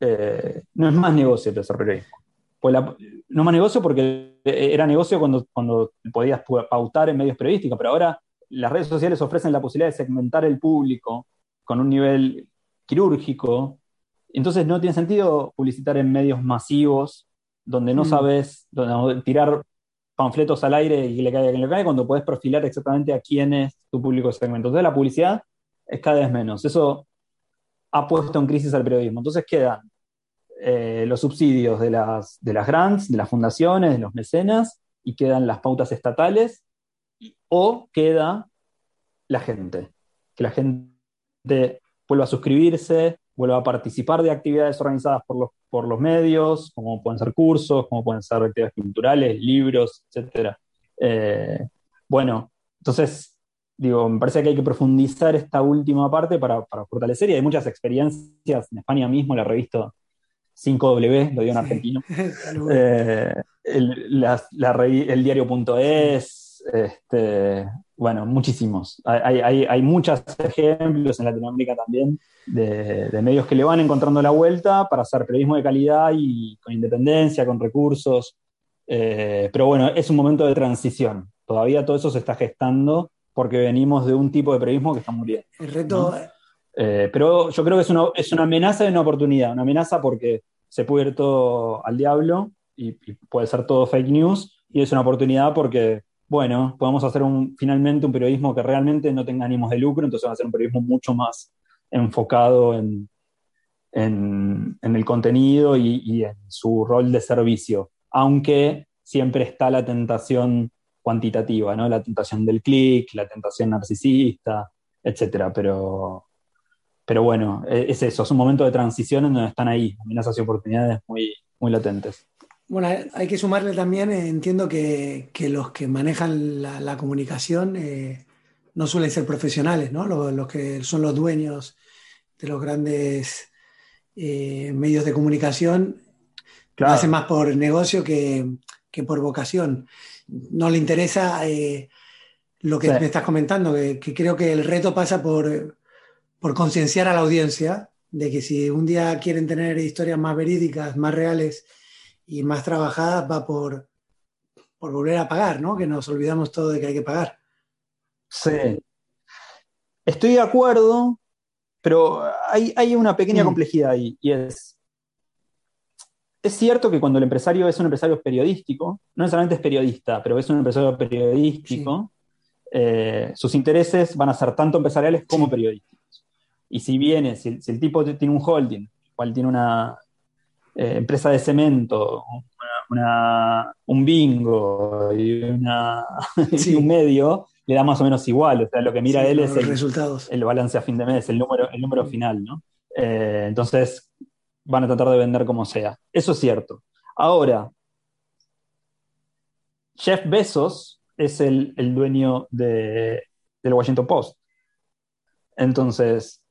Eh, no es más negocio el periodismo. Pues no es más negocio porque era negocio cuando, cuando podías pautar en medios periodísticos, pero ahora las redes sociales ofrecen la posibilidad de segmentar el público con un nivel quirúrgico. Entonces no tiene sentido publicitar en medios masivos donde no mm. sabes, donde tirar panfletos al aire y le cae a quien le cae, cuando puedes perfilar exactamente a quién es tu público segmento. Entonces la publicidad es cada vez menos. Eso ha puesto en crisis al periodismo. Entonces quedan eh, los subsidios de las, de las grants, de las fundaciones, de los mecenas, y quedan las pautas estatales, o queda la gente, que la gente vuelva a suscribirse, vuelva a participar de actividades organizadas por los, por los medios, como pueden ser cursos, como pueden ser actividades culturales, libros, etc. Eh, bueno, entonces, digo, me parece que hay que profundizar esta última parte para, fortalecer, y hay muchas experiencias, en España mismo la revista 5W, lo digo en argentino, eh, el, el diario.es, este, bueno, muchísimos. Hay, hay, hay, muchos ejemplos en Latinoamérica también de, medios que le van encontrando la vuelta para hacer periodismo de calidad y con independencia, con recursos. Eh, pero bueno, es un momento de transición. Todavía todo eso se está gestando porque venimos de un tipo de periodismo que está muriendo. El reto. Eh, pero yo creo que es una, es una amenaza y una oportunidad. Una amenaza porque se puede ir todo al diablo y, puede ser todo fake news. Y es una oportunidad porque bueno, podemos hacer un, finalmente un periodismo que realmente no tenga ánimos de lucro, entonces va a ser un periodismo mucho más enfocado en, el contenido y, en su rol de servicio, aunque siempre está la tentación cuantitativa, ¿no? La tentación del clic, la tentación narcisista, etcétera, pero, pero bueno, e, es eso, es un momento de transición en donde están ahí amenazas y oportunidades muy, muy latentes. Bueno, hay que sumarle también, eh, entiendo que, los que manejan la, comunicación eh, no suelen ser profesionales, ¿no? Los, que son los dueños de los grandes eh, medios de comunicación lo hacen más por negocio que, por vocación. No le interesa lo que me estás comentando, que, creo que el reto pasa por, por concienciar a la audiencia de que si un día quieren tener historias más verídicas, más reales, y más trabajadas va por, por volver a pagar, ¿no? Que nos olvidamos todo de que hay que pagar. Sí. Estoy de acuerdo, pero hay, una pequeña mm. complejidad ahí, y es, es cierto que cuando el empresario es un empresario periodístico, no necesariamente es periodista, pero es un empresario periodístico, eh, sus intereses van a ser tanto empresariales como periodísticos. Y si viene, si, si, el tipo tiene un holding, cual tiene una, eh, empresa de cemento, un bingo y, un medio, le da más o menos igual. O sea, lo que mira él es el, resultados. el balance a fin de mes, el número, el número final, ¿no? Eh, entonces, van a tratar de vender como sea. Eso es cierto. Ahora, Jeff Bezos es el, dueño de, del Washington Post. Entonces,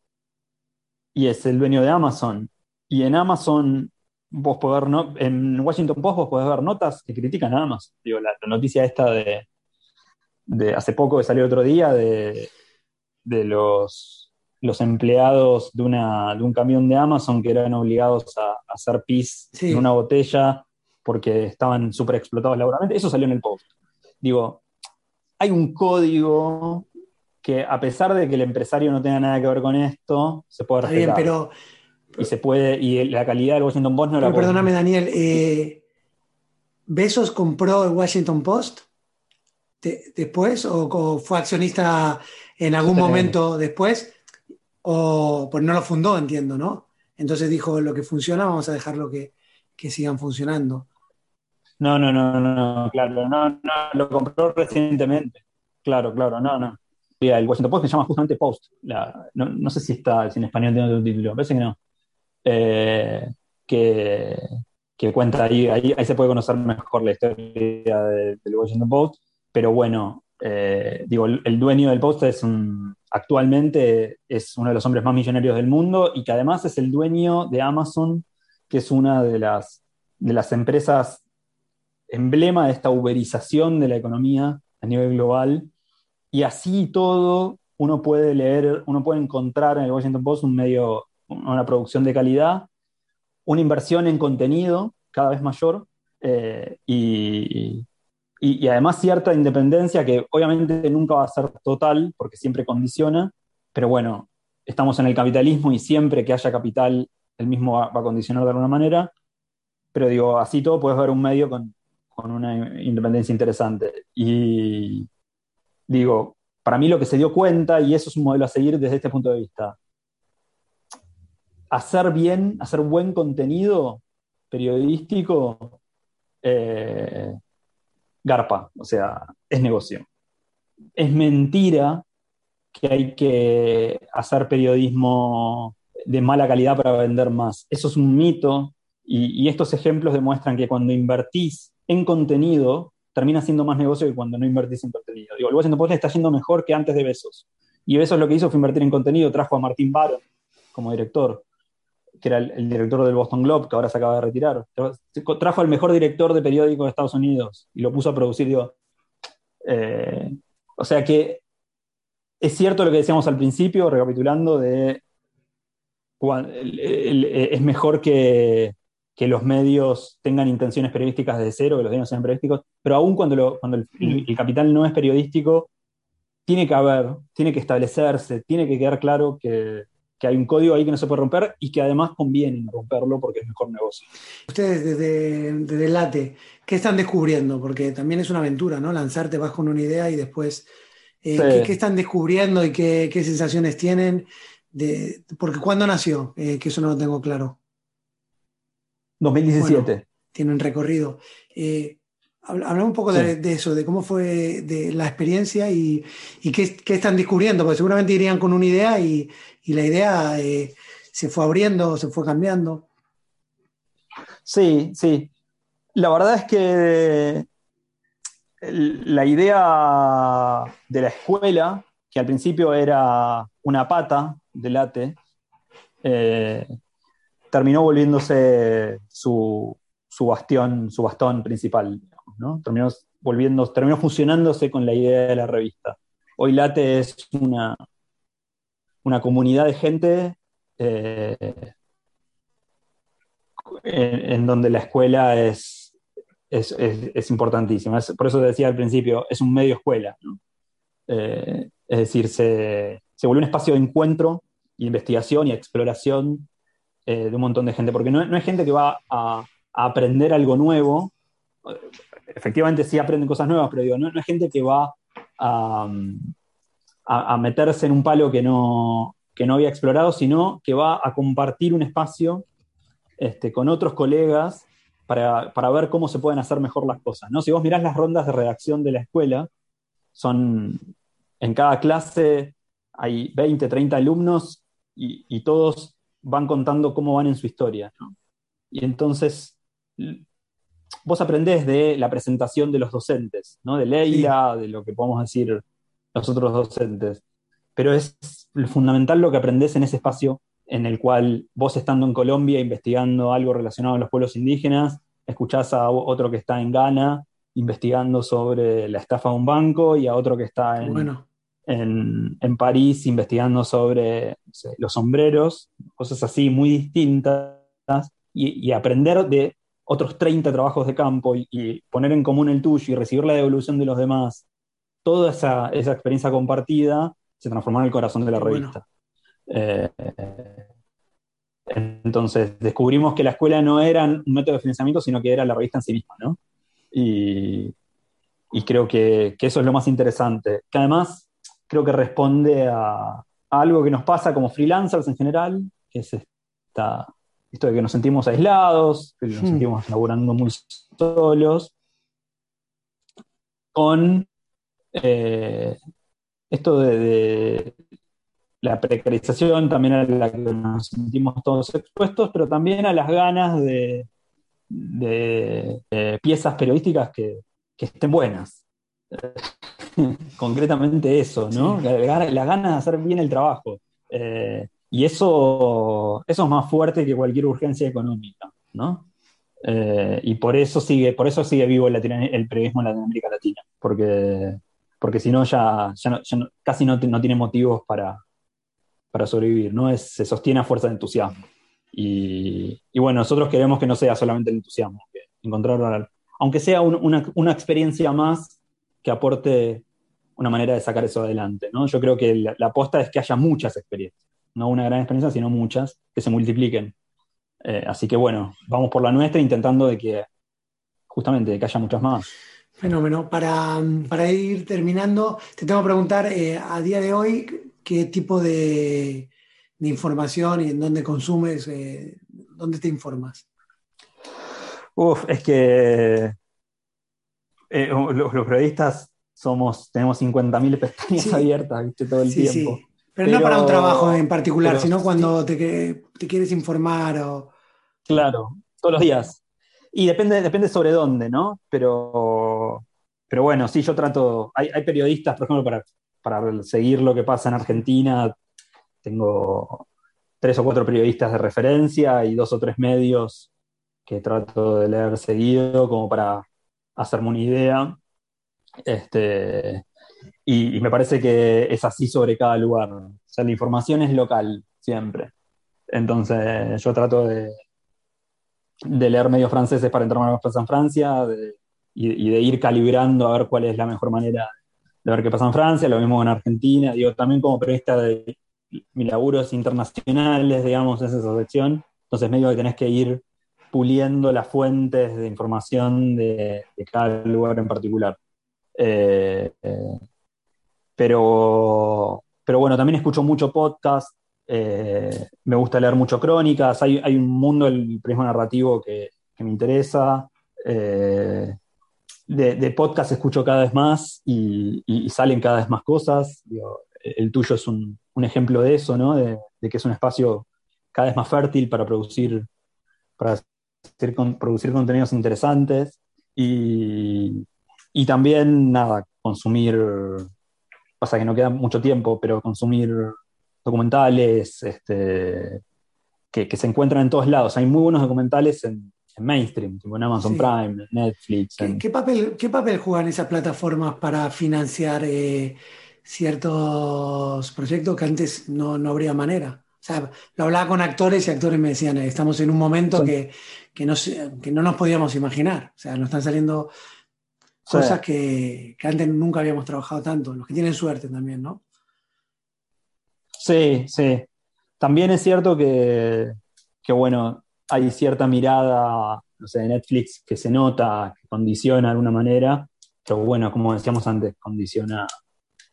y es el dueño de Amazon. Y en Amazon, vos podés ver, no, en Washington Post vos podés ver notas que critican a Amazon. Digo, la, noticia esta de, de, hace poco que salió otro día de, de los, los empleados de, una, de un camión de Amazon que eran obligados a, hacer pis en una botella porque estaban súper explotados laboralmente. Eso salió en el post. Digo, hay un código que a pesar de que el empresario no tenga nada que ver con esto, se puede respetar. Bien, pero, y se puede, y la calidad del Washington Post no la Perdóname, Daniel, eh, ¿Besos compró el Washington Post después o, fue accionista en algún momento después? O pues no lo fundó, entiendo, ¿no? Entonces dijo, lo que funciona, vamos a dejarlo que, que sigan funcionando. No, no, no, no, claro, no, no, lo compró recientemente. Claro, claro, no, no. El Washington Post se llama justamente Post. no, sé si está si en español tiene otro título, parece que no. Eh, que, cuenta ahí, ahí, se puede conocer mejor la historia del Washington Post. Pero bueno, eh, digo, el, dueño del Post es actualmente es uno de los hombres más millonarios del mundo y que además es el dueño de Amazon, que es una de las, de las empresas emblema de esta uberización de la economía a nivel global. Y así todo, uno puede leer, uno puede encontrar en el Washington Post un medio, una producción de calidad, una inversión en contenido cada vez mayor eh, y, y, además cierta independencia que obviamente nunca va a ser total porque siempre condiciona, pero bueno, estamos en el capitalismo y siempre que haya capital, el mismo va, va a condicionar de alguna manera. Pero digo, así todo puedes ver un medio con, con una independencia interesante. Y digo, para mí lo que se dio cuenta, y eso es un modelo a seguir desde este punto de vista, hacer bien, hacer buen contenido periodístico, eh, garpa, o sea, es negocio. Es mentira que hay que hacer periodismo de mala calidad para vender más. Eso es un mito y, estos ejemplos demuestran que cuando invertís en contenido termina siendo más negocio que cuando no invertís en contenido. Digo, Washington Post está yendo mejor que antes de Besos. Y Besos lo que hizo fue invertir en contenido, trajo a Martín Baron como director, que era el, director del Boston Globe, que ahora se acaba de retirar. Trajo al mejor director de periódico de Estados Unidos y lo puso a producir. Digo, eh, o sea que es cierto lo que decíamos al principio, recapitulando, de es mejor que, que los medios tengan intenciones periodísticas de cero, que los medios sean periodísticos, pero aún cuando, cuando el, capital no es periodístico, tiene que haber, tiene que establecerse, tiene que quedar claro que, hay un código ahí que no se puede romper y que además conviene romperlo porque es mejor negocio. Ustedes desde, desde Late, ¿qué están descubriendo? Porque también es una aventura, ¿no? Lanzarte vas con una idea y después, eh, ¿qué, están descubriendo y qué, sensaciones tienen? De, porque ¿cuándo nació? Eh, que eso no lo tengo claro. 2017. tienen recorrido. Eh, Hablamos un poco de, eso, de cómo fue de la experiencia y, qué, están descubriendo, porque seguramente irían con una idea y, la idea eh, se fue abriendo, se fue cambiando. Sí, sí. La verdad es que la idea de la escuela, que al principio era una pata de late, eh, terminó volviéndose su, bastión, su bastón principal, ¿no? Terminó volviendo, terminó fusionándose con la idea de la revista. Hoy Late es una, una comunidad de gente eh, en, donde la escuela es, es, importantísima. por eso te decía al principio, es un medio escuela. Eh, es decir, se, se volvió un espacio de encuentro, investigación y exploración eh, de un montón de gente, porque no, no es gente que va a, aprender algo nuevo, efectivamente sí aprenden cosas nuevas, pero digo, no, es gente que va a, meterse en un palo que no, que no había explorado, sino que va a compartir un espacio este, con otros colegas para, para, ver cómo se pueden hacer mejor las cosas. ¿no? Si vos mirás las rondas de redacción de la escuela, son en cada clase hay 20, 30 alumnos y, y todos van contando cómo van en su historia. Y entonces, vos aprendés de la presentación de los docentes, ¿no? De Leila, de lo que podemos decir los otros docentes. Pero es fundamental lo que aprendés en ese espacio en el cual vos estando en Colombia investigando algo relacionado a los pueblos indígenas, escuchás a otro que está en Ghana investigando sobre la estafa de un banco y a otro que está en, en, París investigando sobre los sombreros, cosas así muy distintas, y, aprender de otros 30 trabajos de campo y, poner en común el tuyo y recibir la devolución de los demás, toda esa, experiencia compartida se transformó en el corazón de la revista. Eh, entonces descubrimos que la escuela no era un método de financiamiento, sino que era la revista en sí misma, ¿no? Y, creo que, eso es lo más interesante. Que además creo que responde a, algo que nos pasa como freelancers en general, que es esta, esto de que nos sentimos aislados, que nos hmm. sentimos laburando muy solos, con eh, esto de, la precarización también a la que nos sentimos todos expuestos, pero también a las ganas de, piezas periodísticas que, estén buenas. Concretamente eso, ¿no? Las ganas de hacer bien el trabajo. Eh, y eso, eso es más fuerte que cualquier urgencia económica, ¿no? Eh, y por eso sigue, por eso sigue vivo el, el periodismo en Latinoamérica Latina, porque, porque si no ya, casi no, no tiene motivos para, para sobrevivir, ¿no? Es, se sostiene a fuerza de entusiasmo. Y, bueno, nosotros queremos que no sea solamente el entusiasmo, que encontrar, aunque sea una, experiencia más que aporte una manera de sacar eso adelante, ¿no? Yo creo que la, aposta es que haya muchas experiencias, no una gran experiencia, sino muchas, que se multipliquen. Eh, así que bueno, vamos por la nuestra intentando de que, justamente, de que haya muchas más. Fenómeno. Para, para ir terminando, te tengo que preguntar, eh, a día de hoy, qué tipo de, información y en dónde consumes, eh, dónde te informas. Uf, es que los, periodistas somos, tenemos 50.000 pestañas abiertas todo el tiempo. Sí. Pero, no para un trabajo en particular, sino cuando te, te, quieres informar o... Claro, todos los días. Y depende, depende sobre dónde, ¿no? Pero, pero bueno, sí, yo trato. Hay, hay periodistas, por ejemplo, para para seguir lo que pasa en Argentina, tengo tres o cuatro periodistas de referencia y dos o tres medios que trato de leer seguido como para hacerme una idea. Este, y, me parece que es así sobre cada lugar. O sea, la información es local siempre. Entonces yo trato de, de leer medios franceses para entrar más en Francia y, y, de ir calibrando a ver cuál es la mejor manera de ver qué pasa en Francia, lo mismo en Argentina, digo, también como periodista de mis laburos internacionales, digamos, es esa sección, entonces medio que tenés que ir puliendo las fuentes de información de, cada lugar en particular. Eh, eh, pero, pero bueno, también escucho mucho podcast, eh, me gusta leer mucho crónicas, hay, un mundo del periodismo narrativo que, me interesa de, podcast escucho cada vez más y, salen cada vez más cosas. el tuyo es un, ejemplo de eso, ¿no? De, que es un espacio cada vez más fértil para producir, para producir contenidos interesantes. Y, también, nada, consumir, pasa que no queda mucho tiempo, pero consumir documentales este, que, que se encuentran en todos lados. Hay muy buenos documentales en, mainstream, como en Amazon Prime, Netflix. ¿Qué, papel, ¿Qué papel juegan esas plataformas para financiar eh, ciertos proyectos que antes no, habría manera? O sea, lo hablaba con actores y actores me decían, estamos en un momento que, no, que no nos podíamos imaginar. O sea, nos están saliendo cosas que, antes nunca habíamos trabajado tanto, los que tienen suerte también, ¿no? Sí, sí. También es cierto que, que bueno, hay cierta mirada, no sé, de Netflix que se nota, que condiciona de alguna manera, pero bueno, como decíamos antes, condiciona,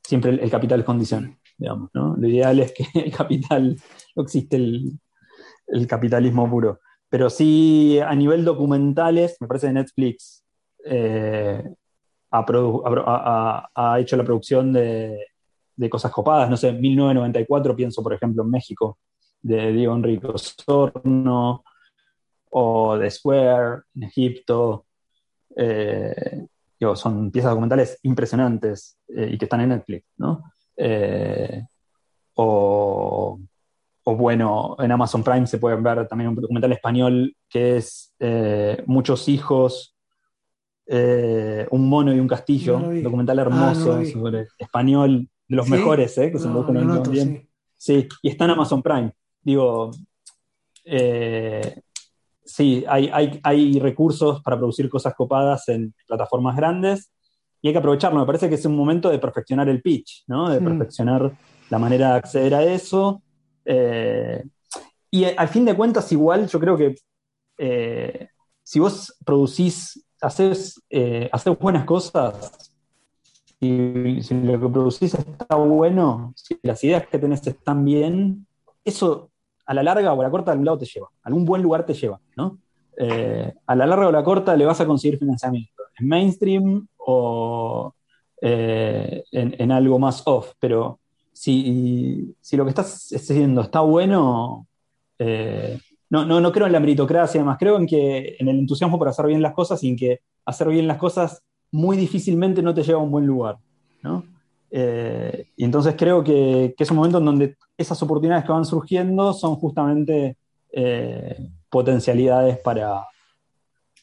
siempre el, capital condiciona, digamos, ¿no? Lo ideal es que el capital, no existe el, capitalismo puro. Pero sí, a nivel documentales, me parece que Netflix eh, ha, hecho la producción de, de, cosas copadas. No sé, 1994 pienso, por ejemplo, en México, de Diego Enrique Osorno, o The Square en Egipto. son piezas documentales impresionantes y que están en Netflix, ¿no? o, bueno, en Amazon Prime se puede ver también un documental español que es Muchos hijos, Un mono y un castillo, un documental ah, hermoso sobre español, de los mejores, ¿eh? que se me bien. Sí. y está en Amazon Prime. Digo, eh, sí, hay, hay, recursos para producir cosas copadas en plataformas grandes y hay que aprovecharlo. Me parece que es un momento de perfeccionar el pitch, ¿no? De perfeccionar la manera de acceder a eso. Eh, y al fin de cuentas, igual, yo creo que eh, si vos producís, haces, haces buenas cosas, si, si, lo que producís está bueno, si las ideas que tenés están bien, eso a la larga o a la corta a algún lado te lleva, a algún buen lugar te lleva, ¿no? Eh, a la larga o a la corta le vas a conseguir financiamiento, en mainstream o eh, en, algo más off, pero si, lo que estás haciendo está bueno, eh, no, no, no creo en la meritocracia, además creo en que en el entusiasmo por hacer bien las cosas y en que hacer bien las cosas muy difícilmente no te lleva a un buen lugar. ¿no? Eh, y entonces creo que, es un momento en donde esas oportunidades que van surgiendo son justamente eh, potencialidades para,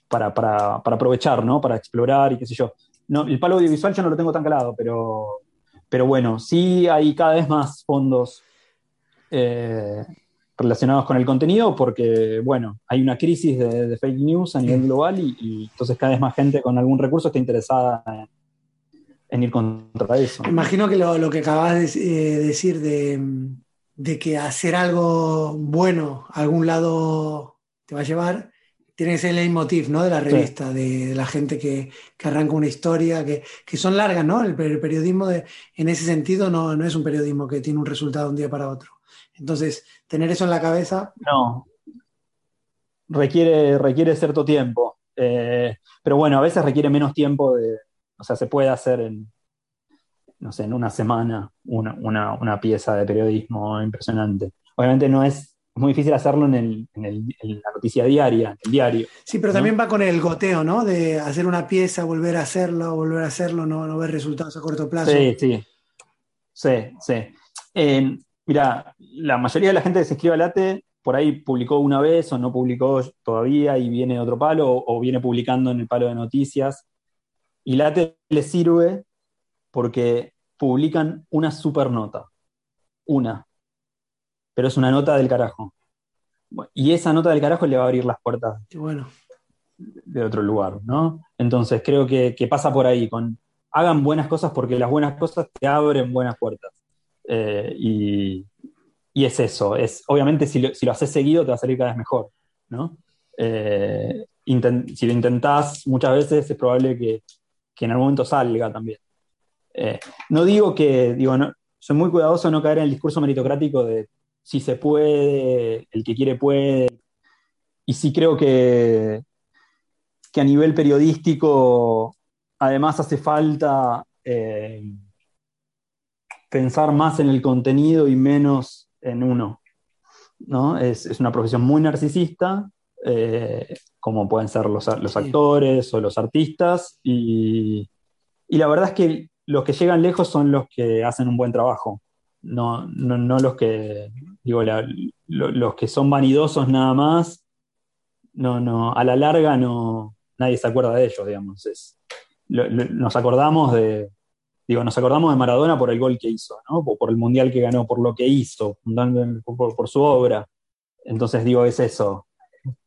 para, aprovechar, ¿no? para explorar y qué sé yo. No, el palo audiovisual yo no lo tengo tan calado, pero, pero bueno, sí hay cada vez más fondos eh, relacionados con el contenido porque, bueno, hay una crisis de, fake news a nivel global y, entonces cada vez más gente con algún recurso está interesada en, ir contra eso. Imagino que lo, que acabas de eh, decir de, que hacer algo bueno a algún lado te va a llevar, tiene que ser el leitmotiv ¿no? de la revista, de, la gente que, arranca una historia, que, son largas, ¿no? El, periodismo en ese sentido no, no es un periodismo que tiene un resultado de un día para otro. Entonces, tener eso en la cabeza. No. Requiere, requiere cierto tiempo. Eh, pero bueno, a veces requiere menos tiempo de. O sea, se puede hacer en. No sé, en una semana una, pieza de periodismo impresionante. Obviamente no es muy difícil hacerlo en, la noticia diaria, en el diario. Sí, pero también va con el goteo, ¿no? De hacer una pieza, volver a hacerlo, volver a hacerlo, no, no ver resultados a corto plazo. Sí, sí. Sí, sí. Mira, la mayoría de la gente que se inscribe a Late por ahí publicó una vez o no publicó todavía y viene otro palo o, viene publicando en el palo de noticias. Y Late le sirve porque publican una super nota. Una. Pero es una nota del carajo. Y esa nota del carajo le va a abrir las puertas bueno. de otro lugar, ¿no? Entonces creo que, que pasa por ahí, con hagan buenas cosas porque las buenas cosas te abren buenas puertas. Eh, y, es eso, es, obviamente si lo, haces seguido te va a salir cada vez mejor, ¿no? Eh, si lo intentás muchas veces es probable que, en algún momento salga también. Eh, no digo que, digo, no, soy muy cuidadoso de no caer en el discurso meritocrático de si se puede, el que quiere puede, y sí creo que, que a nivel periodístico además hace falta pensar más en el contenido y menos en uno. ¿no? Es, una profesión muy narcisista, eh, como pueden ser los, actores o los artistas, y, la verdad es que los que llegan lejos son los que hacen un buen trabajo, no, no, los que, digo, los que son vanidosos nada más, no, no, a la larga no, nadie se acuerda de ellos, digamos. nos acordamos de, digo, nos acordamos de Maradona por el gol que hizo, ¿no? por, el mundial que ganó, por lo que hizo, por, su obra. Entonces, digo, es eso.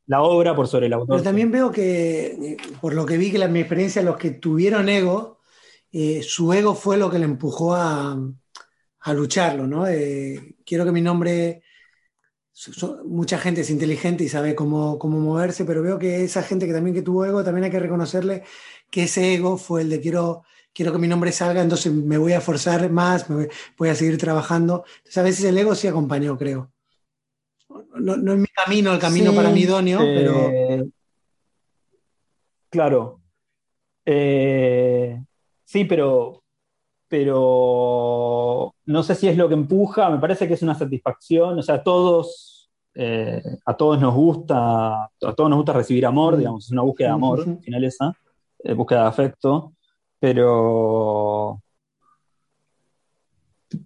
La obra por sobre el autor. Pero también veo que, eh, por lo que vi que la, mi experiencia, los que tuvieron ego, eh, su ego fue lo que le empujó a, lucharlo, ¿no? Eh, quiero que mi nombre mucha gente es inteligente y sabe cómo, cómo, moverse, pero veo que esa gente que también que tuvo ego, también hay que reconocerle que ese ego fue el de quiero quiero que mi nombre salga, entonces me voy a forzar más, me voy, a seguir trabajando. Entonces a veces el ego sí acompañó, creo. No, es mi camino, el camino para mí idóneo, eh, pero... Claro. Eh, sí, pero, pero no sé si es lo que empuja, me parece que es una satisfacción, o sea, todos, eh, a todos nos gusta, a todos nos gusta recibir amor, mm. digamos, es una búsqueda de amor, al final esa. eh, búsqueda de afecto, pero,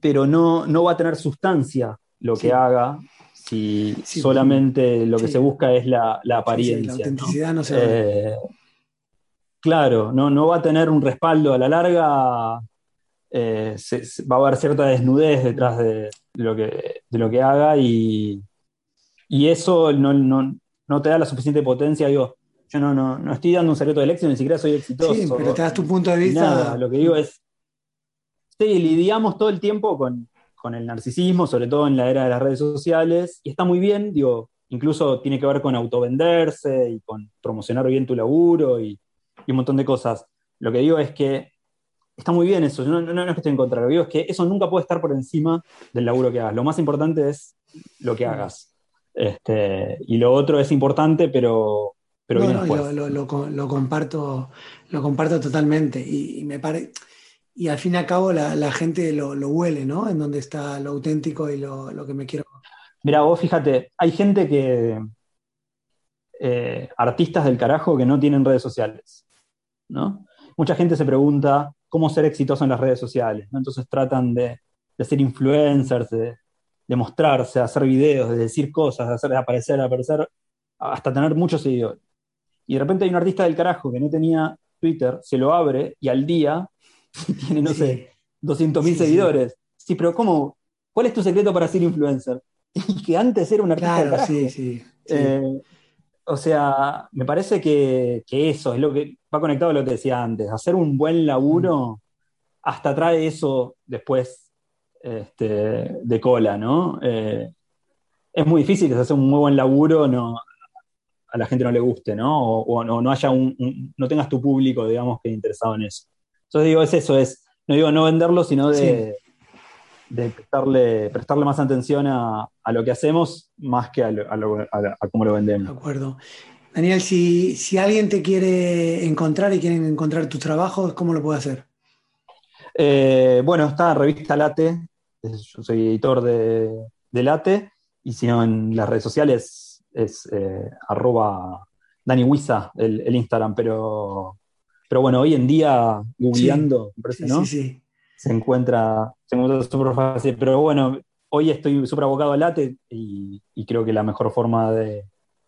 pero no, no va a tener sustancia lo que haga si solamente lo que se busca es la, apariencia. la autenticidad no, se eh, Claro, no, no va a tener un respaldo a la larga, eh, va a haber cierta desnudez detrás de, lo, que, de lo que haga y, y eso no, te da la suficiente potencia. Digo, yo no, no, estoy dando un secreto del éxito, ni siquiera soy exitoso. Sí, pero te das tu punto de vista. Nada, lo que digo es, sí, lidiamos todo el tiempo con, el narcisismo, sobre todo en la era de las redes sociales, y está muy bien, digo, incluso tiene que ver con autovenderse y con promocionar bien tu laburo y, un montón de cosas. Lo que digo es que está muy bien eso, no, no, es que estoy en contra, lo que digo es que eso nunca puede estar por encima del laburo que hagas. Lo más importante es lo que hagas. Este, y lo otro es importante, pero, pero no, lo, comparto, lo comparto totalmente. Y, me pare... y al fin y al cabo la, gente lo, huele, ¿no? En donde está lo auténtico y lo, que me quiero. Mira, vos fíjate, hay gente que. Eh, artistas del carajo que no tienen redes sociales, ¿no? Mucha gente se pregunta cómo ser exitoso en las redes sociales, ¿no? Entonces tratan de, de ser influencers, de, de mostrarse, hacer videos, de decir cosas, de hacer aparecer, aparecer, hasta tener muchos seguidores. Y de repente hay un artista del carajo que no tenía Twitter, se lo abre y al día tiene, no sé, 200 mil seguidores. Sí. pero ¿cómo? ¿Cuál es tu secreto para ser influencer? Y que antes era un artista del carajo. Sí, sí. Eh, o sea, me parece que, eso es lo que va conectado a lo que decía antes. Hacer un buen laburo mm. hasta trae eso después este, de cola, ¿no? Eh, es muy difícil que se hace un muy buen laburo, no, a la gente no le guste, ¿no? O, no, haya un, no tengas tu público, digamos, que interesado en eso. Entonces digo, es eso, es, no digo no venderlo, sino de, prestarle, prestarle más atención a, lo que hacemos más que a, cómo lo vendemos. De acuerdo. Daniel, si, si alguien te quiere encontrar y quiere encontrar tu trabajo, ¿cómo lo puede hacer? Eh, bueno, está en revista Late, yo soy editor de, Late, y si no en las redes sociales es eh, arroba Dani el, Instagram, pero, pero bueno, hoy en día, googleando, ¿no? Se encuentra, se encuentra súper fácil, pero bueno, hoy estoy súper abocado a Late y, creo que la mejor forma de,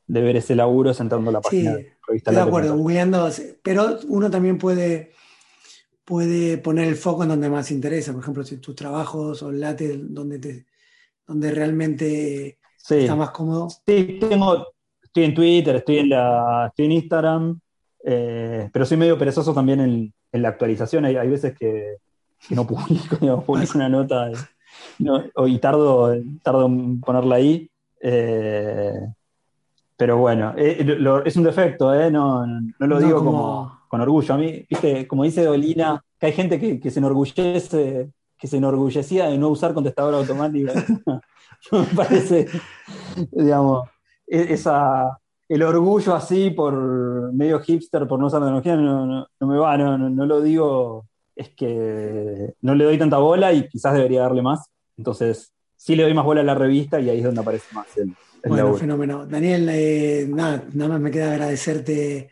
ver ese laburo es entrando a la página de revista. De acuerdo, googleando, pero uno también puede puede poner el foco en donde más interesa. Por ejemplo, si tus trabajos o late donde, te, donde realmente está más cómodo. Sí, tengo, estoy en Twitter, estoy en, la, estoy en Instagram, eh, pero soy medio perezoso también en, en la actualización. Hay, hay veces que, no publico, digamos, publico una nota y, tardo, tardo en ponerla ahí. Eh, pero bueno, eh, es un defecto, no, no, lo digo como con orgullo. A mí, viste, como dice Dolina, que hay gente que, se enorgullece, que se enorgullecía de no usar contestador automático. me parece, digamos, e, esa, el orgullo así por medio hipster, por no usar tecnología, no, me va, no, lo digo, es que no le doy tanta bola y quizás debería darle más. Entonces, sí le doy más bola a la revista y ahí es donde aparece más el, bueno, fenómeno. Daniel, eh, nada, nada más me queda agradecerte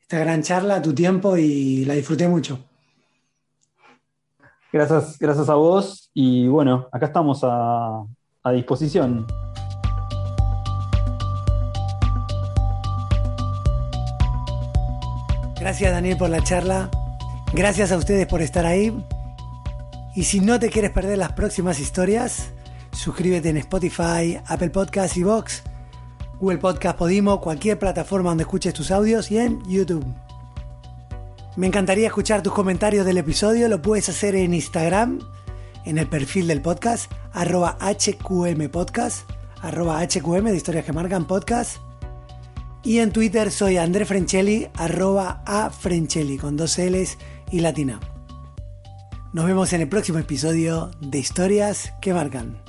esta gran charla, tu tiempo y la disfruté mucho. Gracias, gracias a vos y bueno, acá estamos a, a disposición. Gracias Daniel por la charla. Gracias a ustedes por estar ahí. Y si no te quieres perder las próximas historias, suscríbete en Spotify, Apple Podcasts y Vox Google Podcast, Podimo, cualquier plataforma donde escuches tus audios y en YouTube. Me encantaría escuchar tus comentarios del episodio, lo puedes hacer en Instagram, en el perfil del podcast, arroba HQM Podcast, arroba HQM de historias que marcan podcast. Y en Twitter soy André Frenchelli, arroba A Frenchelli, con dos L's y latina. Nos vemos en el próximo episodio de Historias que Marcan.